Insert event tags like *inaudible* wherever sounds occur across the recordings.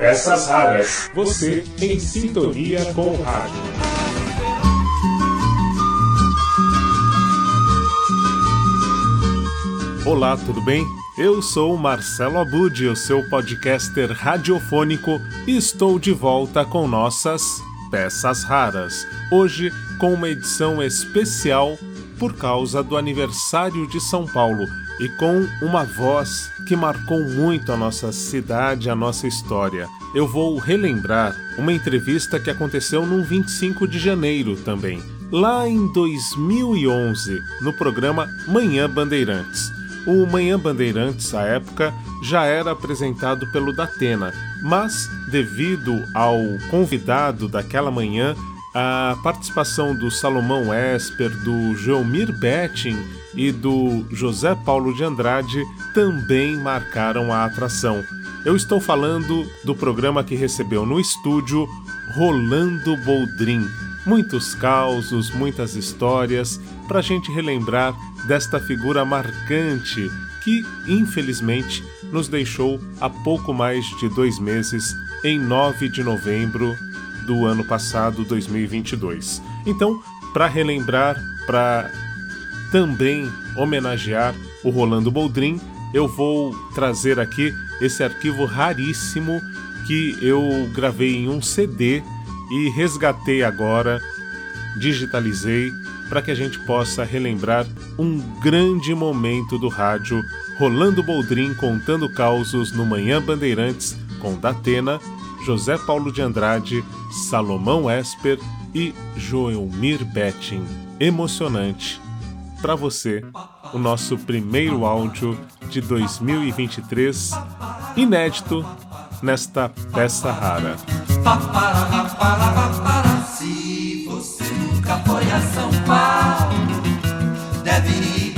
Peças raras. Você em sintonia com o rádio. Olá, tudo bem? Eu sou Marcelo Abud, o seu podcaster radiofônico, e estou de volta com nossas Peças Raras. Hoje com uma edição especial por causa do aniversário de São Paulo e com uma voz que marcou muito a nossa cidade, a nossa história. Eu vou relembrar uma entrevista que aconteceu no 25 de janeiro também, lá em 2011, no programa Manhã Bandeirantes. O Manhã Bandeirantes, à época, já era apresentado pelo Datena, mas devido ao convidado daquela manhã, a participação do Salomão Esper, do Geomir Betting e do José Paulo de Andrade também marcaram a atração. Eu estou falando do programa que recebeu no estúdio Rolando Boldrin. Muitos causos, muitas histórias para a gente relembrar desta figura marcante que, infelizmente, nos deixou há pouco mais de dois meses, em 9 de novembro do ano passado, 2022. Então, para relembrar, para também homenagear o Rolando Boldrin, eu vou trazer aqui esse arquivo raríssimo que eu gravei em um CD e resgatei agora, digitalizei para que a gente possa relembrar um grande momento do rádio Rolando Boldrin contando causos no Manhã Bandeirantes com Datena, José Paulo de Andrade, Salomão Esper e Joelmir Betting. Emocionante para você o nosso primeiro áudio de 2023, inédito nesta peça rara. Se você nunca foi a São Paulo, deve ir.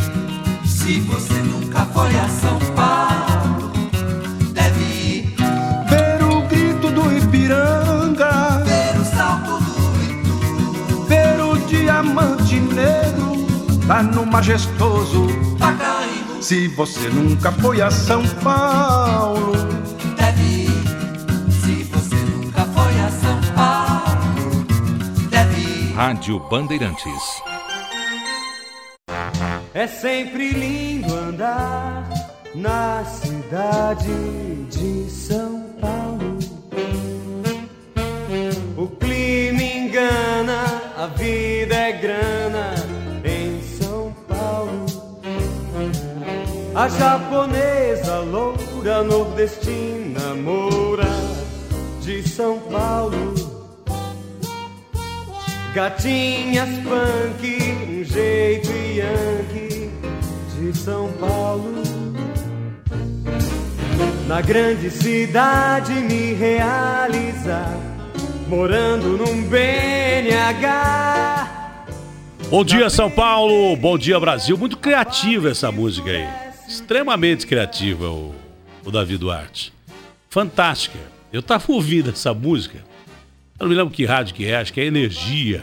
Se você nunca foi a São Paulo, lá no majestoso. Pacaembu, Se você nunca foi a São Paulo, deve ir. Se você nunca foi a São Paulo, deve ir. Rádio Bandeirantes. É sempre lindo andar na cidade de São Paulo. O clima engana, a vida é grana A japonesa loura nordestina moura de São Paulo. Gatinhas punk, um jeito yankee de São Paulo. Na grande cidade me realizar, morando num BNH. Bom dia, São Paulo. Bom dia, Brasil. Muito criativa essa música aí. Extremamente criativa, o, o Davi Duarte. Fantástica. Eu tava ouvindo essa música. Eu não me lembro que rádio que é, acho que é Energia.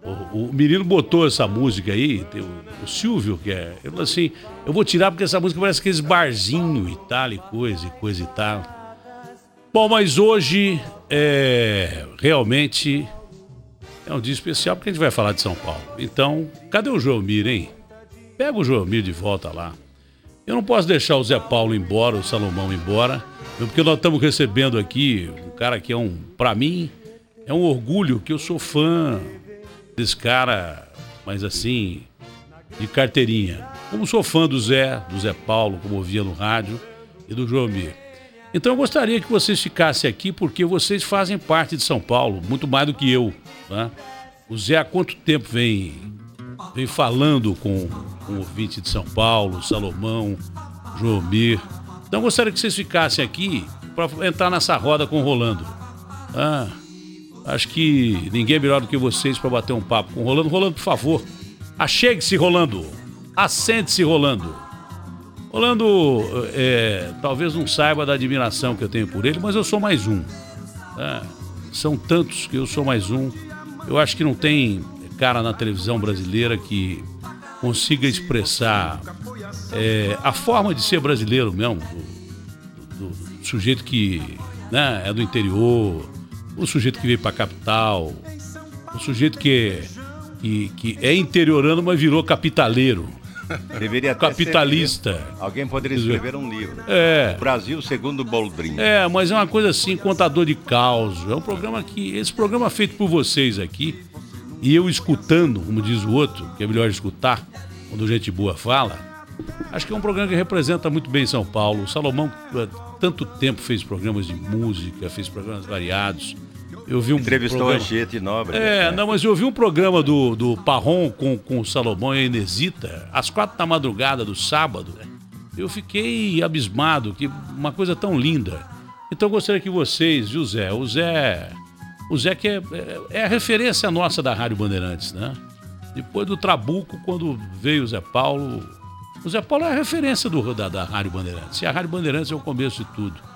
O, o menino botou essa música aí, o, o Silvio, que é. Ele falou assim: eu vou tirar porque essa música parece aqueles barzinho e tal, e coisa, e coisa e tal. Bom, mas hoje é realmente é um dia especial porque a gente vai falar de São Paulo. Então, cadê o Joelmir, hein? Pega o Joelmir de volta lá. Eu não posso deixar o Zé Paulo embora, o Salomão embora, porque nós estamos recebendo aqui um cara que é um, para mim, é um orgulho que eu sou fã desse cara, mas assim, de carteirinha. Como sou fã do Zé, do Zé Paulo, como ouvia no rádio, e do Joelmir. Então eu gostaria que vocês ficassem aqui porque vocês fazem parte de São Paulo, muito mais do que eu. Né? O Zé há quanto tempo vem, vem falando com, o ouvinte de São Paulo, Salomão, Joelmir. Então gostaria que vocês ficassem aqui para entrar nessa roda com o Rolando. Ah, acho que ninguém é melhor do que vocês para bater um papo com o Rolando. Rolando, por favor, achegue-se, Rolando. Assente-se, Rolando. Rolando, é, talvez não saiba da admiração que eu tenho por ele, mas eu sou mais um. tá? São tantos que eu sou mais um. Eu acho que não tem cara na televisão brasileira que consiga expressar é, a forma de ser brasileiro mesmo, do, do- do sujeito que né? É do interior, o sujeito que veio pra capital, o sujeito que, que, que é interiorano, mas virou capitaleiro. Deveria Capitalista. Alguém poderia escrever um livro. É. Brasil segundo Boldrin. É, mas é uma coisa assim, contador de caos. É um programa que. Esse programa é feito por vocês aqui. E eu escutando, como diz o outro, que é melhor escutar quando gente boa fala. Acho que é um programa que representa muito bem São Paulo. O Salomão, há tanto tempo, fez programas de música, fez programas variados. Eu vi um Entrevistou programa... a Chiete Nobre. É, né? não, mas eu vi um programa do, do Parron com, com o Salomão e a Inesita, às quatro da madrugada do sábado. Eu fiquei abismado, que uma coisa tão linda. Então eu gostaria que vocês, viu, Zé? O Zé. O Zé que é, é, é a referência nossa da Rádio Bandeirantes, né? Depois do Trabuco, quando veio o Zé Paulo. O Zé Paulo é a referência do, da, da Rádio Bandeirantes. E a Rádio Bandeirantes é o começo de tudo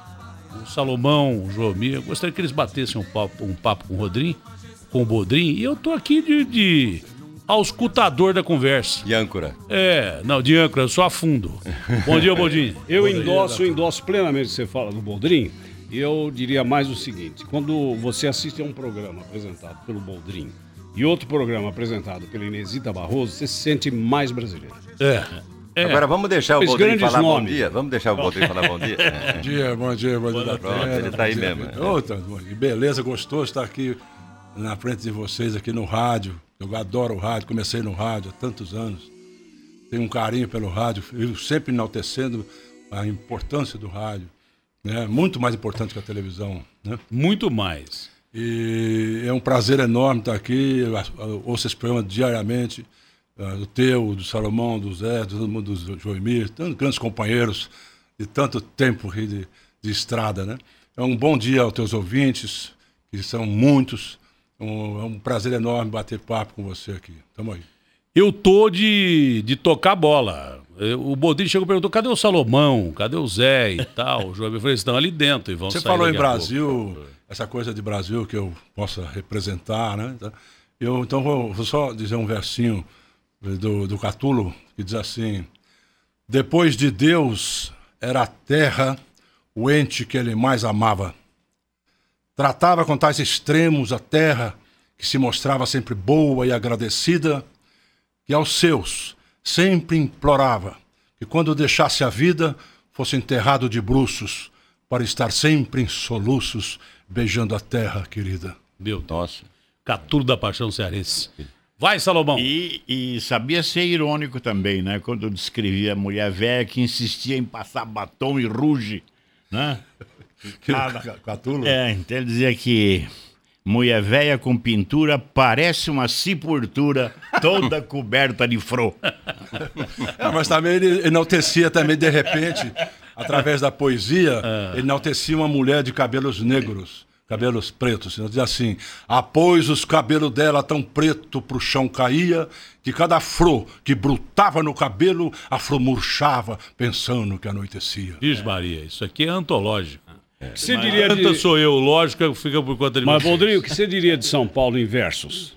o Salomão, o Joamir, eu gostaria que eles batessem um papo, um papo com o Rodrim, com o Bodrim, e eu tô aqui de, de auscultador da conversa. E âncora. É, não, de âncora, eu só afundo. Bom dia, Bodrim. *laughs* Eu endosso, eu endosso plenamente o que você fala do Boldrin. Eu diria mais o seguinte: quando você assiste a um programa apresentado pelo Boldrin e outro programa apresentado pela Inesita Barroso, você se sente mais brasileiro. É. é. Agora vamos deixar o Boldrin falar bom nomes. dia. Vamos deixar o Boldrin falar bom dia. É. *laughs* Bom dia, bom dia, bom dia da Pronto, terra, ele tá aí bom dia. mesmo. Tá bom. Que beleza, gostoso estar aqui na frente de vocês, aqui no rádio. Eu adoro o rádio, comecei no rádio há tantos anos. Tenho um carinho pelo rádio, eu sempre enaltecendo a importância do rádio. Né? Muito mais importante que a televisão. Né? Muito mais. E é um prazer enorme estar aqui. Eu ouço esse programa diariamente. ah, Do teu, do Salomão, do Zé, do mundo, do Joemir, tantos grandes companheiros de tanto tempo de, de estrada, né? É um bom dia aos teus ouvintes, que são muitos. Um- é um prazer enorme bater papo com você aqui. Tamo aí. Eu tô de, de tocar bola. Eu- O Bodrim chegou e perguntou: cadê o Salomão? Cadê o Zé e tal? O Joamir falou: estão ali dentro e vão Você falou em Brasil, pouco." essa coisa de Brasil que eu possa representar, né? Então, Eu então vou, vou só dizer um versinho do, do Catulo que diz assim: Depois de Deus era a terra o ente que ele mais amava. Tratava com tais extremos a terra que se mostrava sempre boa e agradecida, que aos seus sempre implorava que quando deixasse a vida fosse enterrado de bruços para estar sempre em soluços beijando a terra querida. Meu Deus. Nossa. Catulo da Paixão Cearense. Vai, Salomão. E, e sabia ser irônico também, né? Quando descrevia a mulher velha que insistia em passar batom e ruge, né? *laughs* Cada- Catulo? É, então ele dizia que mulher velha com pintura parece uma sepultura toda *laughs* coberta de fro. *laughs* Ah, mas também ele enaltecia também, de repente, através da poesia, ele enaltecia uma mulher de cabelos negros, cabelos pretos. Ele dizia assim, após os cabelos dela tão preto pro chão caía, que cada afro que brutava no cabelo, afro murchava, pensando que anoitecia. Diz Maria, isso aqui é antológico. O que você diria de... sou eu, lógico, fica por conta de Mas, vocês. Boldrin, o que você diria de São Paulo em versos?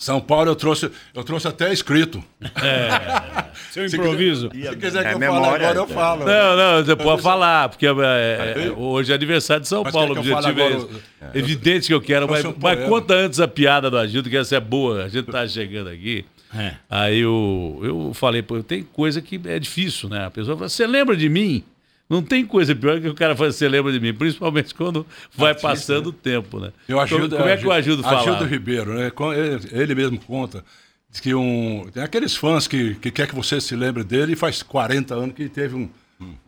São Paulo eu trouxe, eu trouxe até escrito. *laughs* Seu improviso. Se quiser que É eu fale memória, agora, eu é. falo. Não, não, você pode falar, porque é, é, é, hoje é aniversário de São Mas Paulo. O que fale objetivo é agora? esse. Evidente que eu quero, mas, um mas conta antes a piada do Agildo, que essa é boa. A gente tá chegando aqui. É. Aí eu, eu falei, pô, tem coisa que é difícil, né? A pessoa fala, você lembra de mim? Não tem coisa pior que o cara fala, você lembra de mim, principalmente quando vai passando o tempo, né? Eu ajudo, como, como é que o Agildo fala? Agildo Ribeiro, né? Ele, mesmo conta. Diz que um, tem aqueles fãs que, que quer que você se lembre dele e faz 40 anos que teve um,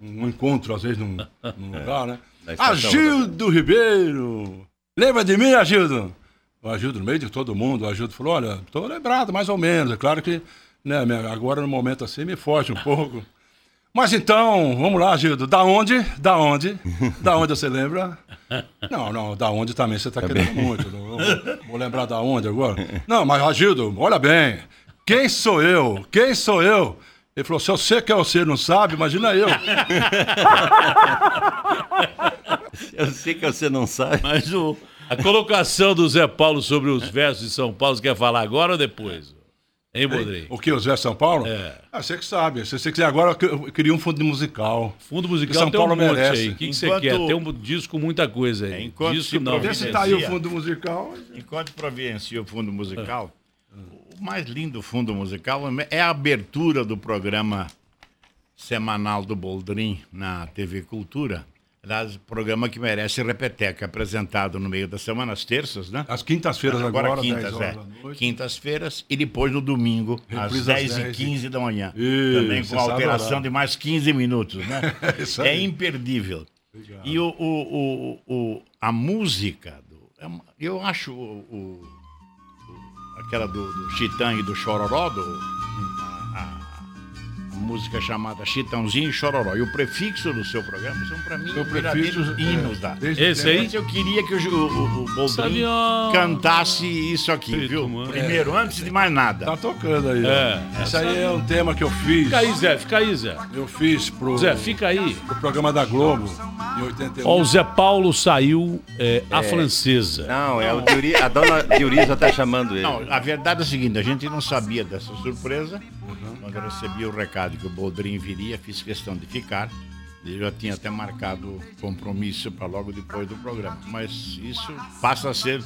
um encontro, às vezes, num, num *laughs* lugar, né? Agildo Ribeiro! Lembra de mim, Agildo? O Agildo, no meio de todo mundo, o Agildo falou, olha, estou lembrado, mais ou menos. É claro que né, agora, no momento assim, me foge um pouco. Mas então, vamos lá, Gildo. Da onde? Da onde? Da onde você lembra? Não, não, da onde também você está querendo muito. Não, vou, vou lembrar da onde agora. Não, mas, Gildo, olha bem. Quem sou eu? Quem sou eu? Ele falou: se você que é você não sabe, imagina eu. *laughs* Eu sei que você não sabe. Mas o, A colocação do Zé Paulo sobre os versos de São Paulo, você quer falar agora ou depois? Hein, Bodrei? O que, versos de São Paulo? É. Ah, você que sabe. Se você quiser agora, eu queria um fundo musical. Fundo Que musical São tem Paulo um monte merece. aí. O que, que você Enquanto- quer? Tem um disco com muita coisa aí. Enquanto disco não. Vê se tá aí o fundo musical. Enquanto providencia o fundo musical, o mais lindo fundo musical é a abertura do programa semanal do Boldrin na TV Cultura. Aliás, programa que merece repeteca, apresentado no meio da semana, às terças, né? Às quintas-feiras agora, Agora 10 quintas, é. Quintas-feiras e depois no domingo, Reprise às às 10 e 10 15 da manhã. Isso, Também com alteração de mais 15 minutos, né? *laughs* É aí. imperdível. E o, o, o, o- a música, do- é eu acho o, o- aquela do, do Chitã e do Chororó, do, música chamada Chitãozinho e Chororó. E o prefixo do seu programa são, para mim, verdadeiros prefixo, hinos é, da. Esse aí? Eu queria que o, o, o, Boldrin cantasse isso aqui, viu? mano. Primeiro, antes de mais nada. Tá tocando aí. É. ó. Esse aí é um tema que eu fiz. Fica aí, Zé. Fica aí, Zé. Eu fiz pro, Zé, fica aí. pro programa da Globo em 81. Ó, o Zé Paulo saiu é, a francesa. Não, é o Diuri, a dona Diurisa tá chamando ele. Não, a verdade é a seguinte, a gente não sabia dessa surpresa. Quando eu recebi o recado que o Boldrin viria, fiz questão de ficar. Eu já tinha até marcado compromisso para logo depois do programa. Mas isso passa a ser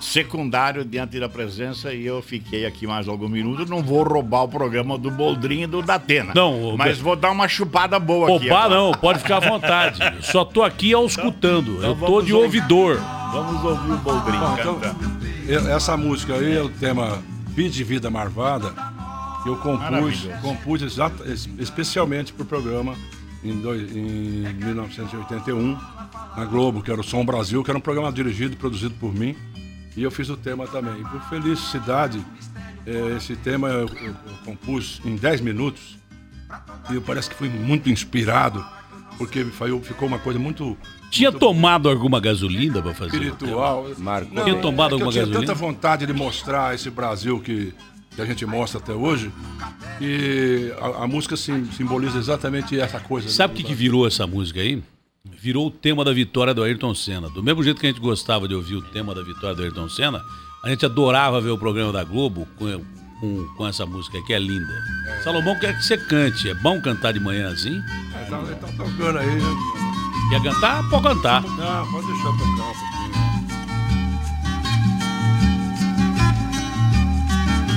secundário diante da presença e eu fiquei aqui mais alguns minutos. Não vou roubar o programa do Boldrin e do Datena. Não, mas vou dar uma chupada boa aqui. Roubar agora. não, pode ficar à vontade. *laughs* Só tô aqui auscultando. Eu tô de ouvir. ouvidor. Vamos ouvir o Boldrin Bom, então, essa música aí é o tema Vida de Vida Marvada, que eu compus, compus exata- especialmente para o programa em, dois- em 1981, na Globo, que era o Som Brasil, que era um programa dirigido e produzido por mim. E eu fiz o tema também. E por felicidade, eh, esse tema eu, eu- eu compus em 10 minutos. E eu parece que fui muito inspirado, porque foi- ficou uma coisa muito Tinha tomado alguma gasolina pra fazer? o espiritual. Marcou. Não, Tinha tomado é alguma eu tinha gasolina? tanta vontade de mostrar esse Brasil que, que a gente mostra até hoje. E a, a música sim- simboliza exatamente essa coisa. Sabe o que, que virou essa música aí? Virou o tema da vitória do Ayrton Senna. Do mesmo jeito que a gente gostava de ouvir o tema da vitória do Ayrton Senna, a gente adorava ver o programa da Globo com, com, com essa música que é linda. Salomão quer que você cante. É bom cantar de manhã assim? Ele tá, tá tocando aí. né? Quer cantar? Pode cantar. Não, pode deixar tocar um pouquinho.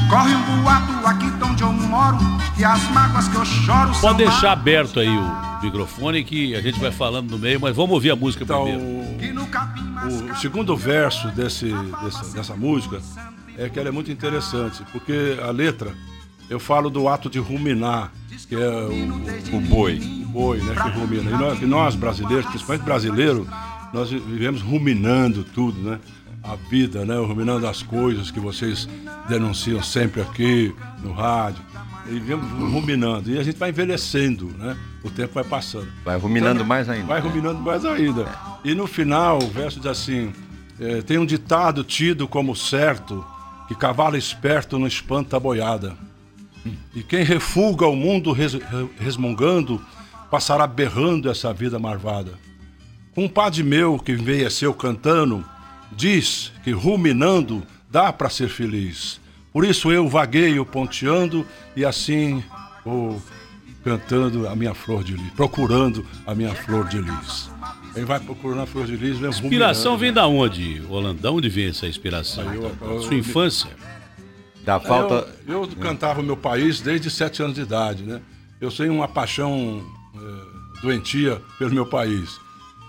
Corre um boato aqui de onde eu moro Que as mágoas que eu choro são Pode deixar aberto aí o microfone que a gente vai falando no meio, mas vamos ouvir a música Então, primeiro. o, o segundo verso desse, dessa, dessa música é que ela é muito interessante, porque a letra, eu falo do ato de ruminar, que é o, O boi. o boi, né, que rumina. E nós, e nós brasileiros, principalmente brasileiro, nós vivemos ruminando tudo, né? A vida, né? Ruminando as coisas que vocês denunciam sempre aqui no rádio. E vivemos ruminando. E a gente vai envelhecendo, né? O tempo vai passando. Vai ruminando mais ainda. Vai ruminando mais ainda. E no final, o verso diz assim: eh, tem um ditado tido como certo que cavalo esperto não espanta a boiada. E quem refuga o mundo res- re- resmungando passará berrando essa vida marvada. Um padre meu que envelheceu cantando diz que ruminando dá para ser feliz. Por isso eu vagueio ponteando e assim vou cantando a minha flor de lis, procurando a minha flor de lis. Quem vai procurando a flor de lis vem Inspiração vem da onde, Holanda? Da onde vem essa inspiração? eu- eu- Sua infância? Da falta. Eu, eu cantava o meu país desde sete anos de idade, né? Eu tenho uma paixão eh, doentia pelo meu país.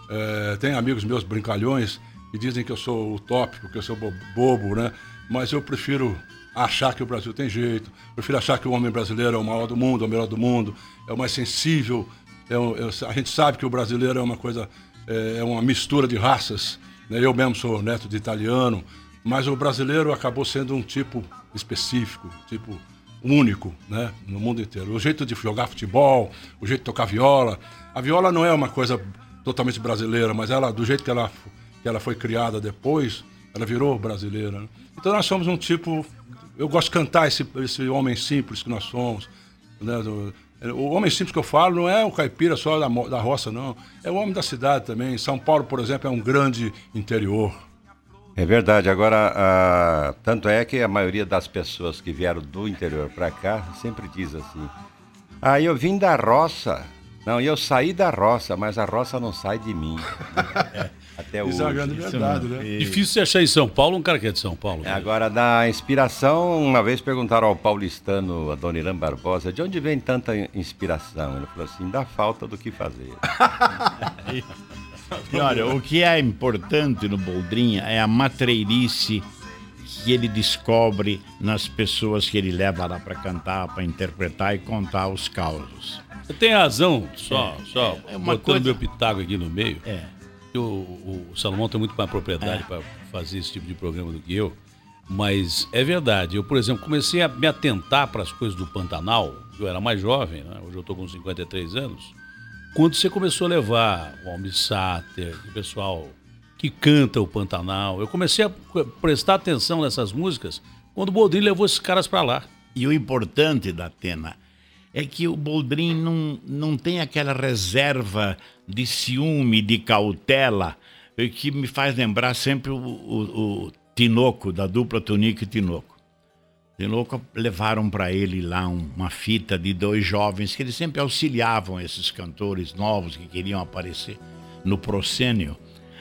Eh, tenho amigos meus brincalhões que dizem que eu sou utópico, que eu sou bo- bobo, né? Mas eu prefiro achar que o Brasil tem jeito, prefiro achar que o homem brasileiro é o maior do mundo, é o melhor do mundo, é o mais sensível. é é a gente sabe que o brasileiro é uma coisa, é, é uma mistura de raças. né? Eu mesmo sou neto de italiano, mas o brasileiro acabou sendo um tipo específico, tipo único, né, no mundo inteiro. O jeito de jogar futebol, o jeito de tocar viola. A viola não é uma coisa totalmente brasileira, mas ela, do jeito que ela, que ela foi criada depois, ela virou brasileira. né? Então nós somos um tipo. Eu gosto de cantar esse, esse homem simples que nós somos. né, do- o homem simples que eu falo não é o caipira só da, da roça, não. É o homem da cidade também. São Paulo, por exemplo, é um grande interior. É verdade. Agora, ah, tanto é que a maioria das pessoas que vieram do interior para cá sempre diz assim: Ah, eu vim da roça. Não, eu saí da roça, mas a roça não sai de mim. *laughs* Até hoje. Isso é uma grande verdade, né? Difícil você achar em São Paulo um cara que é de São Paulo. É, Agora, da inspiração, uma vez perguntaram ao paulistano, a Dona Irã Barbosa, de onde vem tanta inspiração? Ele falou assim, da falta do que fazer. *laughs* E olha, o que é importante no Boldrinha é a matreirice que ele descobre nas pessoas que ele leva lá para cantar, para interpretar e contar os causos. Você tem razão, só, só é uma botando coisa- meu pitaco aqui no meio. É. O, o Salomão tem muito mais propriedade É. para fazer esse tipo de programa do que eu. Mas é verdade. Eu, por exemplo, comecei a me atentar para as coisas do Pantanal. Eu era mais jovem, né? hoje eu estou com 53 anos. Quando você começou a levar o Sater, o pessoal que canta o Pantanal, eu comecei a prestar atenção nessas músicas quando o Boldrin levou esses caras para lá. E o importante da Atena é que o Boldrin não, não tem aquela reserva de ciúme, de cautela, que me faz lembrar sempre o, o- o Tinoco, da dupla Tonico e Tinoco. Tinoco levaram para ele lá um- uma fita de dois jovens que eles sempre auxiliavam esses cantores novos que queriam aparecer no proscênio.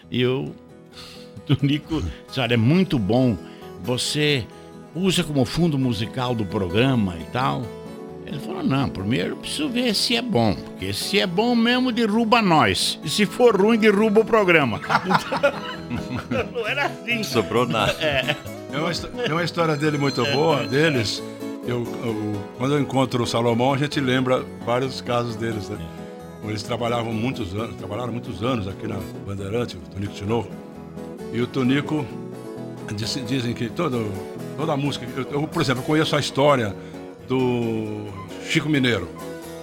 E o *laughs* Tonico disse, é muito bom, você usa como fundo musical do programa e tal. Ele falou, não, primeiro eu preciso ver se é bom, porque se é bom mesmo, derruba nós. E se for ruim, derruba o programa. Então, *laughs* não era assim. Sobrou nada. É. É uma, é uma história dele muito boa, deles. Eu, eu- quando eu encontro o Salomão, a gente lembra vários casos deles, né? Eles trabalhavam muitos anos, trabalharam muitos anos aqui na Bandeirante, o Tonico de novo. E o Tonico, diz- dizem que todo, toda a música. Eu, eu, por exemplo, eu conheço a história do Chico Mineiro.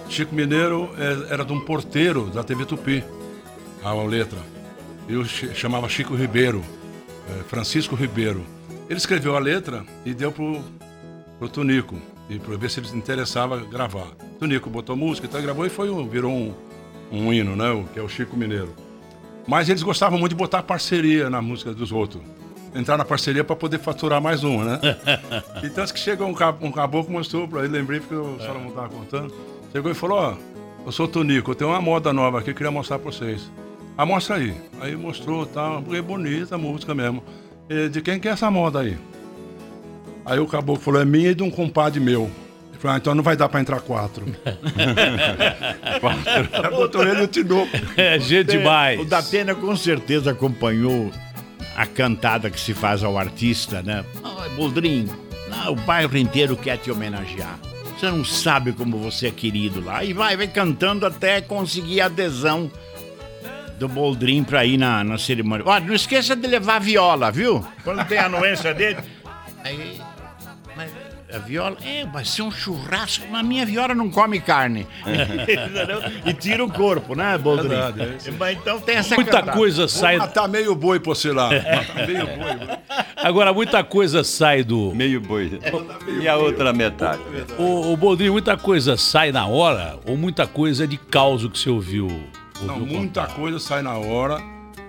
Chico Mineiro é- era de um porteiro da TV Tupi, a letra. E Chi- chamava Chico Ribeiro, é, Francisco Ribeiro. Ele escreveu a letra e deu pro, pro Tonico, e para ver se ele se interessava gravar. Tonico botou música, então gravou e foi um- virou um, um hino, né? Que é o Chico Mineiro. Mas eles gostavam muito de botar parceria na música dos outros. Entrar na parceria para poder faturar mais uma, né? *laughs* E tanto que chegou um, cab- um caboclo mostrou para ele, lembrei porque o Salomão estava contando. Chegou e falou: Ó, eu sou o Tonico, eu tenho uma moda nova aqui, eu queria mostrar para vocês. Ah, mostra aí. Aí mostrou, tá, é bonita a música mesmo. E, de quem que é essa moda aí? Aí o caboclo falou: é minha e de um compadre meu. Ele falou: ah, então não vai dar para entrar quatro. *laughs* quatro. Botou ele e o Tinoco. É, gente demais. O Datena com certeza acompanhou a cantada que se faz ao artista, né? Ah, Boldrin, lá o bairro inteiro quer te homenagear. Você não sabe como você é querido lá. E vai, vai cantando até conseguir a adesão do Boldrin pra ir na, na cerimônia. Olha, não esqueça de levar a viola, viu? Quando tem a anuência dele. Aí, a viola, é, vai ser um churrasco. Mas a minha viola não come carne. Entendeu? *laughs* e tira o corpo, né, Boldrin? Verdade, é isso. Mas então tem essa Muita cantada. coisa sai. Vou matar meio boi pra você lá. *laughs* Matar meio boi. Agora, muita coisa sai do. Meio boi. E a outra metade? O, o Boldrinho, muita coisa sai na hora ou muita coisa é de causa que você ouviu? Não, ouviu muita contar? coisa sai na hora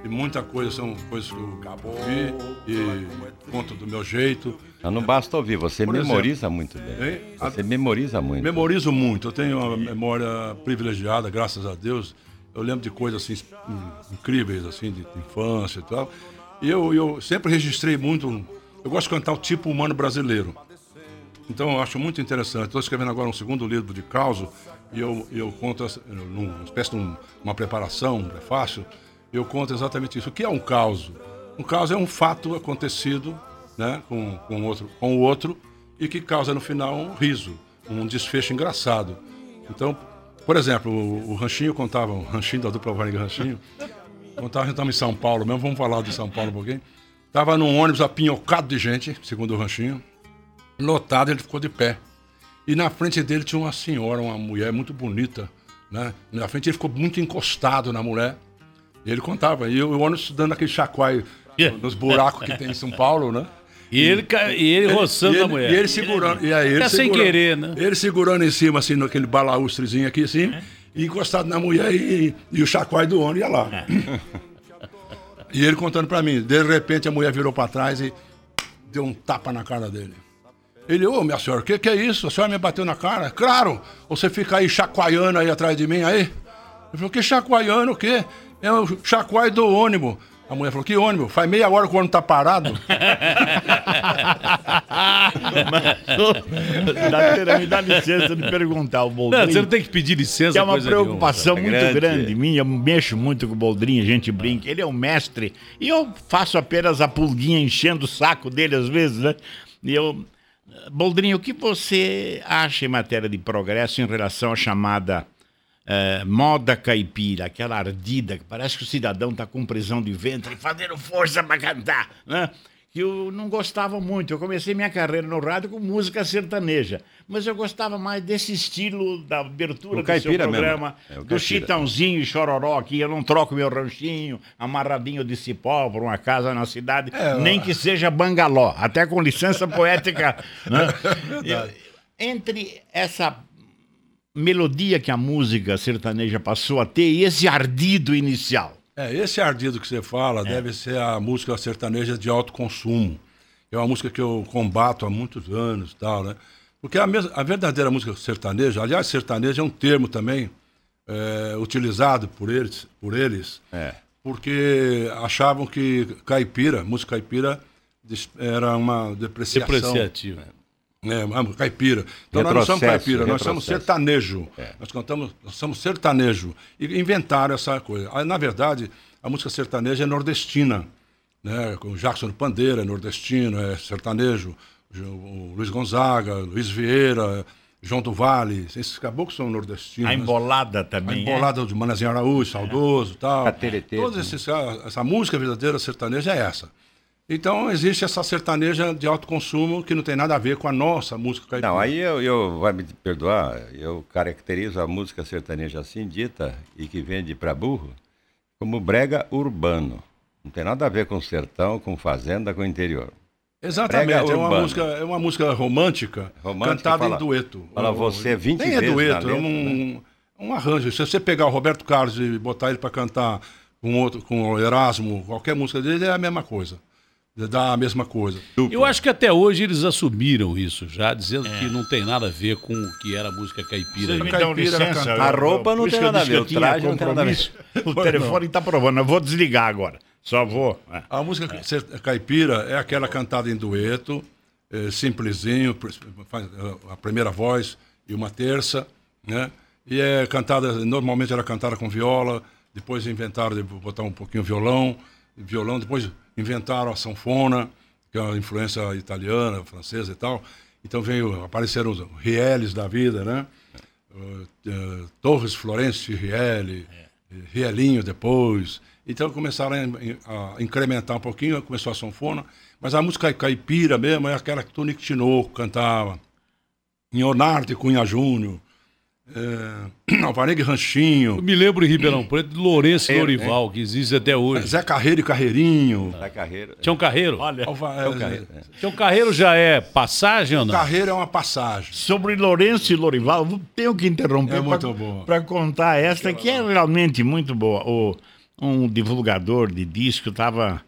e muita coisa são coisas que eu ouvi e conto do meu jeito. Não basta ouvir, você Por memoriza muito bem. Hein? Você memoriza muito. Memorizo muito, eu tenho uma memória privilegiada, graças a Deus. Eu lembro de coisas assim incríveis assim de, de infância e tal. E eu, eu sempre registrei muito. Eu gosto de cantar o tipo humano brasileiro. Então eu acho muito interessante. Estou escrevendo agora um segundo livro de causa e eu, eu conto numa espécie de um- uma preparação, um prefácio. Eu conto exatamente isso. O que é um caos? Um caos é um fato acontecido né, com, com, outro, com o outro e que causa no final um riso, um desfecho engraçado. Então, por exemplo, o, o Ranchinho contava, o Ranchinho da dupla Varig Ranchinho, contava, estava em São Paulo mesmo, vamos falar de São Paulo um pouquinho. Estava num ônibus apinhocado de gente, segundo o Ranchinho, lotado, ele ficou de pé. E na frente dele tinha uma senhora, uma mulher muito bonita, né? Na frente ele ficou muito encostado na mulher. E ele contava, e o ônibus dando aquele chacoalho nos buracos que tem em São Paulo, né? E ele, e ele roçando ele, a mulher. E ele segurando. E aí ele sem querer, né? Ele segurando em cima, assim, naquele balaústrezinho aqui, assim, É. e encostado na mulher e, e o chacoalho do ônibus ia lá. *laughs* E ele contando pra mim. De repente a mulher virou pra trás e deu um tapa na cara dele. Ele, ô minha senhora, o que, que é isso? A senhora me bateu na cara? Claro, você fica aí chacoalhando aí atrás de mim aí. Ele falou, que chacoalhando o quê? É o chacoalho do ônibus. A mulher falou, que ônibus? Faz meia hora que o ônibus tá parado. *laughs* Dá- me dá licença de perguntar o Boldrin. Não, você não tem que pedir licença. Que é uma coisa preocupação nenhuma. muito É grande minha. Eu mexo muito com o Boldrin, a gente brinca. Ele é um mestre. E eu faço apenas a pulguinha enchendo o saco dele às vezes, né? E eu. Boldrin, o que você acha em matéria de progresso em relação à chamada eh, moda caipira, aquela ardida, que parece que o cidadão está com prisão de ventre, fazendo força para cantar, né? Que eu não gostava muito. Eu comecei minha carreira no rádio com música sertaneja, mas eu gostava mais desse estilo da abertura do seu programa, É, do. Chitãozinho e Chororó, que eu não troco meu ranchinho amarradinho de cipó por uma casa na cidade, É, nem ó. que seja bangaló, até com licença poética. *laughs* né? Eu- entre essa melodia que a música sertaneja passou a ter e esse ardido inicial. É, esse ardido que você fala deve ser a música sertaneja de alto consumo. É uma música que eu combato há muitos anos e tal, né? Porque a, mes- a verdadeira música sertaneja, aliás, sertaneja é um termo também é, utilizado por eles, por eles É. porque achavam que caipira, música caipira, era uma depreciação. Depreciativo. É, caipira. Então nós não somos caipira, nós somos sertanejo. É. Nós cantamos, nós somos sertanejo. E inventaram essa coisa. Aí, na verdade, a música sertaneja é nordestina. Né? Com Jackson Pandeira é nordestino, é sertanejo. Jo- O Luiz Gonzaga, Luiz Vieira, João do Vale. Esses caboclos são nordestinos. A embolada A também. é? embolada de Manazinho Araújo, saudoso e tal. Cateretê, Todos né? esses, essa música verdadeira sertaneja é essa. Então existe essa sertaneja de alto consumo que não tem nada a ver com a nossa música caipira. Não, aí eu, eu vai me perdoar, eu caracterizo a música sertaneja assim dita e que vende para burro como brega urbano. Não tem nada a ver com sertão, com fazenda, com interior. Exatamente, é uma, música, é uma música romântica, Romântica, cantada fala- em dueto. fala você 20 Nem é vezes dueto, na é letra, né? um, um arranjo. Se você pegar o Roberto Carlos e botar ele para cantar com outro, com o Erasmo, qualquer música dele é a mesma coisa. Dá a mesma coisa. Eu acho que até hoje eles assumiram isso já, dizendo que não tem nada a ver com o que era a música caipira. Vocês me A dão caipira licença. eu- A roupa não tem nada a ver, o traje não tem nada a ver. compromisso. *laughs* O telefone está provando. Eu vou desligar agora. Só vou. é. A música ser- caipira é aquela cantada em dueto, é, simplesinho, é, a primeira voz e uma terça, né? E é cantada, normalmente era cantada com viola, depois inventaram de botar um pouquinho violão, violão, depois inventaram a sanfona, que é uma influência italiana, francesa e tal. Então veio, apareceram os rieles da vida, né? Uh, uh, Torres Florence Riele, Rielinho depois. Então começaram a, a incrementar um pouquinho, começou a sanfona, mas a música caipira mesmo é aquela que Tonico Tinoco cantava, Leonardo Cunha Júnior, é, *clears throat* Alvarengue Ranchinho, Eu me lembro em Ribeirão Preto de Lourenço É, Lorival, que existe até hoje. Zé Carreiro e Carreirinho. Da carreira. Tinha um carreiro? Olha, Alva- É o é, carreiro. Tinha um carreiro já é passagem ou não? Carreiro é uma passagem. sobre Lourenço e Lorival, tenho que interromper É muito boa. para contar esta, que é realmente muito boa. O, um divulgador de disco estava.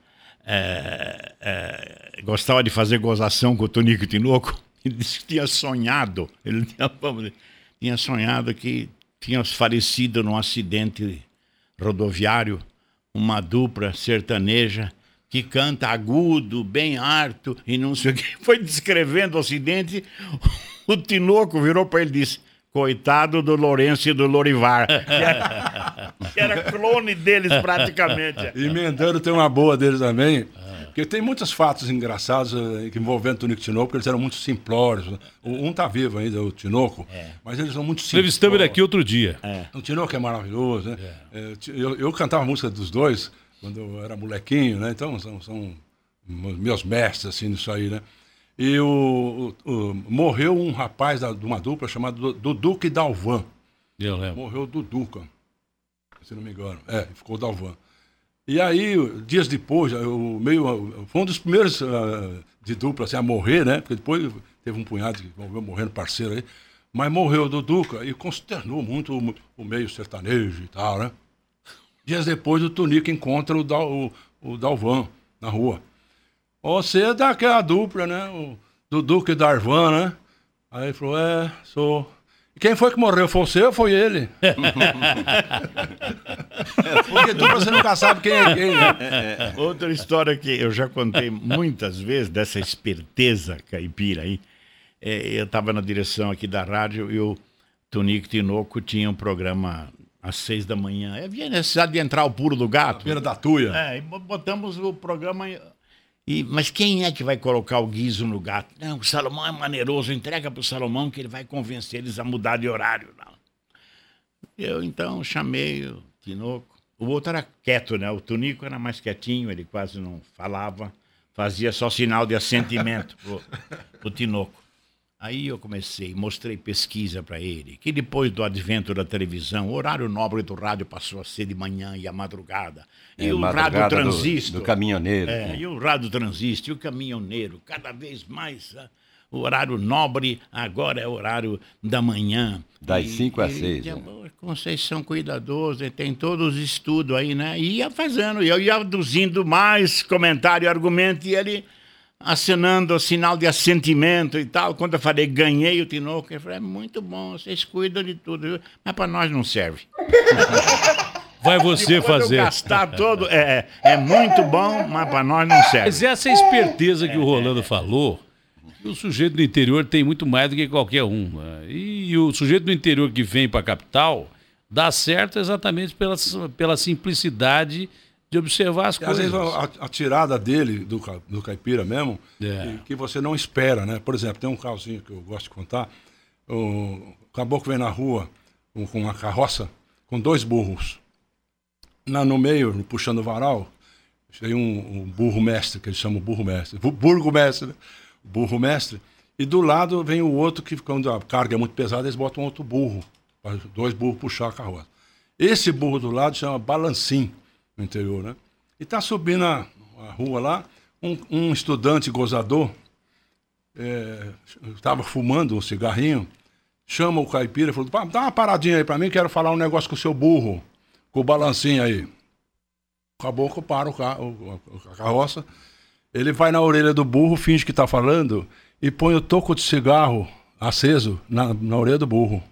gostava de fazer gozação com o Tonico Tinoco. *laughs* Ele disse que tinha sonhado. Ele tinha, tinha sonhado que tinha falecido num acidente rodoviário uma dupla sertaneja que canta agudo, bem harto e não sei o que. *laughs* Foi descrevendo o acidente. *laughs* O Tinoco virou para ele e disse: Coitado do Lourenço e do Lorivar. *laughs* Que era, que era clone deles praticamente. E Mendano tem uma boa deles também. Porque tem muitos fatos engraçados eh, envolvendo o Tonico Tinoco, porque eles eram muito simplórios. né? O- Um tá vivo ainda, o Tinoco, mas eles são muito simplórios. Entrevistamos ele aqui outro dia. O Tinoco é maravilhoso, né? É, ti- eu, eu cantava a música dos dois quando eu era molequinho, né? Então são, são meus mestres, assim, nisso aí, né? E o, o- o- morreu um rapaz da- de uma dupla chamado Du- Duduca e Dalvan. Eu lembro. Morreu o Duduca, se não me engano. É, ficou o Dalvan. E aí, dias depois, o meio, foi um dos primeiros ah, de dupla assim, a morrer, né? Porque depois teve um punhado que morrendo parceiro aí. Mas morreu o Duduca e consternou muito o, o meio sertanejo e tal, né? Dias depois, o Tunico encontra o, Dal, o, o Dalvan na rua. Você é daquela dupla, né? O, Duque e Darvan, né? Aí ele falou, é, sou. Quem foi que morreu? Foi você ou foi ele? *laughs* Porque dupla você nunca sabe quem é quem, né? Outra história que eu já contei muitas vezes dessa esperteza caipira aí. É, eu estava na direção aqui da rádio e o Tonico Tinoco tinha um programa às seis da manhã. Havia necessidade de entrar o pulo do gato. Beira da tuia. É, e bo- botamos o programa. E, mas quem é que vai colocar o guiso no gato? Não, o Salomão é maneiroso, entrega para o Salomão que ele vai convencer eles a mudar de horário. Não. Eu então chamei o Tinoco. O outro era quieto, né? O Tunico era mais quietinho, ele quase não falava, fazia só sinal de assentimento pro, pro Tinoco. Aí eu comecei, mostrei pesquisa para ele, que depois do advento da televisão, o horário nobre do rádio passou a ser de manhã e à madrugada. E É, o rádio madrugada do- transistor. do caminhoneiro. É, e o rádio transistor, e o caminhoneiro, cada vez mais. ah, o horário nobre agora é o horário da manhã. Das E- cinco às e- seis, e- né? Pô, Conceição Cuidadoso, ele tem todos os estudos aí, né? E ia fazendo, e eu ia aduzindo mais comentário e argumento, e ele assinando o sinal de assentimento e tal. Quando eu falei, ganhei o Tinoco, ele falou, é muito bom, vocês cuidam de tudo, viu? mas para nós não serve. *laughs* Vai você fazer. gastar todo, é, é muito bom, mas para nós não serve. Mas essa esperteza que o Rolando falou, que o sujeito do interior tem muito mais do que qualquer um. né? E o sujeito do interior que vem para a capital dá certo exatamente pela, pela simplicidade de observar as E às coisas. vezes a, a tirada dele, do, do caipira mesmo, É. que, você não espera, né? Por exemplo, tem um caosinho que eu gosto de contar. O caboclo vem na rua com, com uma carroça com dois burros. No meio, puxando o varal, tem um, um burro mestre, que eles chamam burro mestre. Bu- Burgo mestre, né? Burro mestre. E do lado vem o outro que, quando a carga é muito pesada, eles botam outro burro. Dois burros puxar a carroça. Esse burro do lado chama balancim no interior, né? E tá subindo a, a rua lá, um, um estudante gozador estava fumando um cigarrinho, chama o caipira e falou: "Pá, dá uma paradinha aí pra mim, quero falar um negócio com o seu burro, com o balancinho aí. O caboclo para o ca- o- o- a carroça, ele vai na orelha do burro, finge que tá falando e põe o toco de cigarro aceso na, na orelha do burro.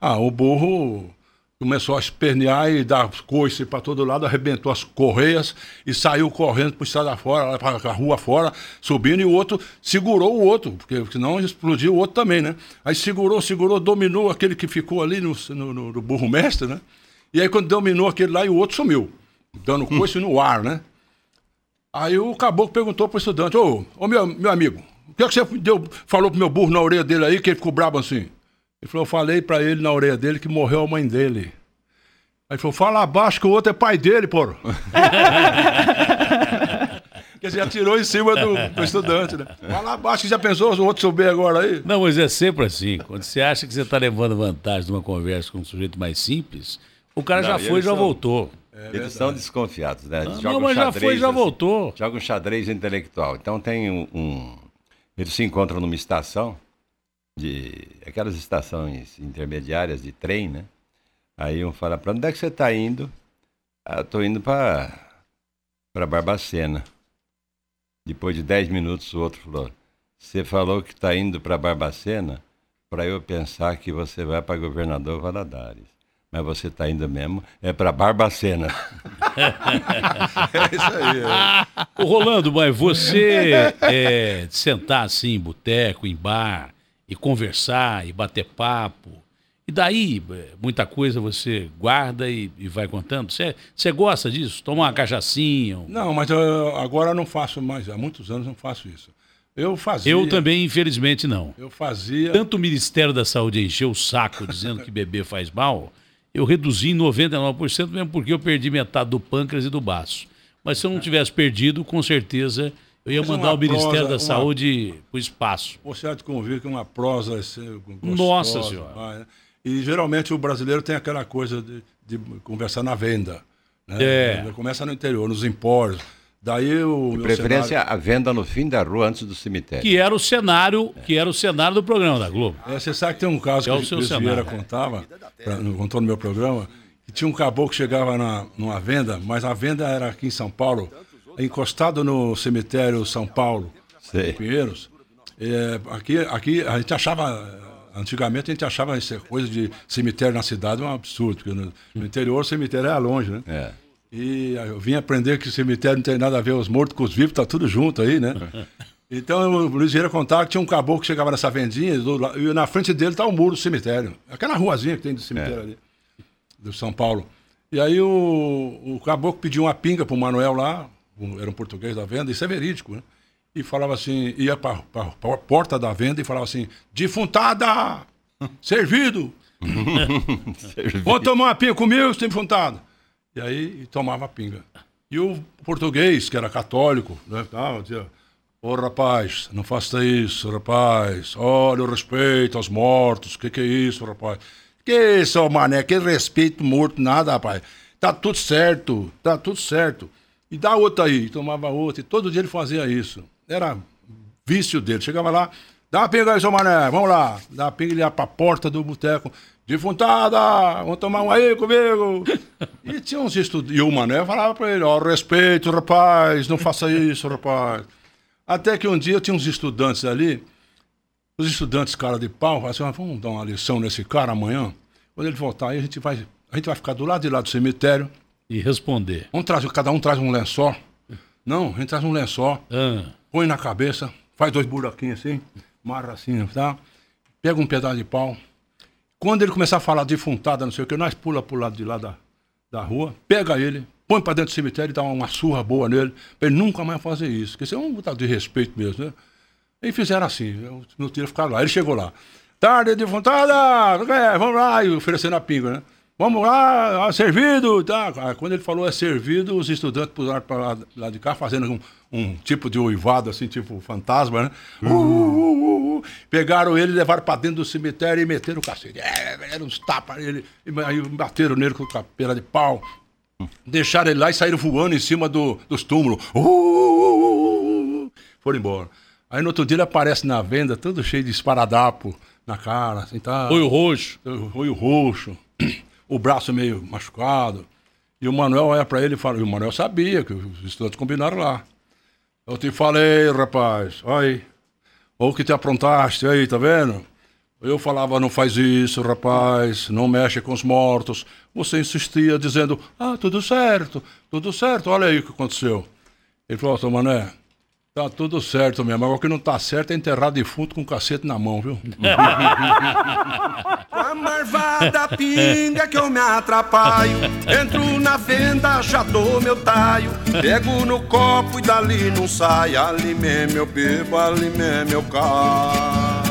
Ah, o burro começou a espernear e dar coice para todo lado, arrebentou as correias e saiu correndo para estrada fora, para a rua fora, subindo, e o outro segurou o outro, porque senão explodiu o outro também, né? Aí segurou, segurou, dominou aquele que ficou ali no, no, no- burro mestre, né? E aí quando dominou aquele lá, e o outro sumiu, dando coice no ar, né? Aí o caboclo perguntou pro estudante, ô, ô meu, meu amigo, o que, é que você deu, falou pro meu burro na orelha dele aí, que ele ficou brabo assim? Ele falou, eu falei pra ele na orelha dele que morreu a mãe dele. Aí ele falou, fala abaixo que o outro é pai dele, pô. *laughs* Quer dizer, atirou em cima do, do estudante, né? Fala abaixo que já pensou o outro subir agora aí? Não, mas é sempre assim. Quando você acha que você está levando vantagem numa conversa com um sujeito mais simples, o cara Não, já foi e eles já são- voltou. Eles são desconfiados, né? Ah, Jogam não, mas já xadrez, foi e já assim, voltou. Joga um xadrez intelectual. Então tem um, um- Eles se encontram numa estação, de aquelas estações intermediárias de trem, né? Aí um fala, para onde é que você está indo? Ah, tô indo para para Barbacena. Depois de 10 minutos, o outro falou, você falou que está indo para Barbacena para eu pensar que você vai para governador Valadares. Mas você está indo mesmo é para Barbacena. *laughs* É isso aí. é. Ô, Rolando, mas você é, de sentar assim em boteco, em bar, e conversar, e bater papo, e daí é, muita coisa você guarda e, e vai contando? Você, gosta disso? Tomar uma cachaçinha? Não, mas eu, agora eu não faço mais, há muitos anos não faço isso. Eu fazia. Eu também, infelizmente, não. Eu fazia. Tanto o Ministério da Saúde encheu o saco dizendo que beber faz mal, eu reduzi em 99% mesmo porque eu perdi metade do pâncreas e do baço. Mas se eu não tivesse perdido, com certeza eu ia Mas mandar uma o Ministério prosa, da uma- Saúde para o espaço. Você há de convir que uma prosa é ser gostosa, Nossa Senhora. vai, né? E geralmente o brasileiro tem aquela coisa de, de conversar na venda. Né? É. Começa no interior, nos empórios. Daí o. De preferência, cenário- a venda no fim da rua antes do cemitério. Que era o cenário, que era o cenário do programa da Globo. É, você sabe que tem um caso Que é o que o seu Luiz Vieira contava, pra, contou no meu programa, E tinha um caboclo que chegava na, numa venda, mas a venda era aqui em São Paulo, encostado no cemitério São Paulo, Sei. Pinheiros. É, aqui, aqui a gente achava, antigamente a gente achava essa coisa de cemitério na cidade um absurdo, porque no, no interior o cemitério era longe, né? É. E eu vim aprender que o cemitério não tem nada a ver, os mortos com os vivos, tá tudo junto aí, né? *laughs* Então o Luiz Vieira contava que tinha um caboclo que chegava nessa vendinha e na frente dele tá o muro do cemitério. Aquela ruazinha que tem do cemitério ali, do São Paulo. E aí o, o caboclo pediu uma pinga pro Manuel lá, um- era um português da venda, isso é verídico, né? E falava assim, ia pra, pra porta da venda e falava assim, defuntada, *laughs* *laughs* servido, Vou tomar uma pinga comigo, você tem defuntado. E aí tomava a pinga. E o português, que era católico, né, tava, dizia, ô rapaz, não faça isso, rapaz. Olha o respeito aos mortos. Que que é isso, rapaz? Que isso, mané? Que respeito morto, nada, rapaz. Tá tudo certo, tá tudo certo. E dá outra aí, tomava outra. E todo dia ele fazia isso. Era vício dele. Chegava lá, dá uma pinga aí, seu mané, vamos lá. Dá uma pinga, ele ia pra porta do boteco. Defuntada, vamos tomar um aí comigo. E tinha uns estudos. E o mané falava pra ele, ó, respeito, rapaz, não faça isso, rapaz. Até que um dia tinha uns estudantes ali, os estudantes cara de pau, falaram assim, "Ah, vamos dar uma lição nesse cara amanhã. Quando ele voltar aí, a gente vai, a gente vai ficar do lado de lá do cemitério. E responder. Vamos trazer, cada um traz um lençol. Não, a gente traz um lençol, Ah, põe na cabeça, faz dois buraquinhos assim, marra assim, tá? Pega um pedaço de pau. Quando ele começar a falar defuntada, não sei o que, nós pula pro lado de lá da, da rua, pega ele, põe pra dentro do cemitério e dá uma surra boa nele, pra ele nunca mais fazer isso. Porque isso é um botado de respeito mesmo, né? E fizeram assim, os militeiros ficaram lá. Ele chegou lá. Tarde, defuntada! É, vamos lá, e oferecendo a pinga, né? Vamos lá, ah, servido, tá? Aí, Quando ele falou é servido, os estudantes puseram para lá, de cá, fazendo um, um tipo de uivado, assim, tipo fantasma, né? Uh, uh, uh, uh. Pegaram ele, levaram para dentro do cemitério e meteram o cacete. É, deram uns tapas nele, e aí bateram nele com a pera de pau. Deixaram ele lá e saíram voando em cima do, dos túmulos. Uh. Foram embora. Aí no outro dia ele aparece na venda, todo cheio de esparadapo na cara, assim, tá? Olho roxo. Olho roxo, o braço meio machucado. E o Manuel olha pra ele e fala, e o Manuel sabia que os estudantes combinaram lá. Eu te falei, rapaz, olha aí, olha o que te aprontaste aí, tá vendo? Eu falava, não faz isso, rapaz, não mexe com os mortos. Você insistia dizendo, ah, tudo certo, tudo certo, olha aí o que aconteceu. Ele falou, seu Mané, tá tudo certo mesmo, agora o que não tá certo é enterrar defunto com o cacete na mão, viu? *laughs* Com a marvada pinga que eu me atrapalho Entro na venda, já dou meu taio Pego no copo e dali não sai Ali mesmo eu bebo, ali mesmo eu caio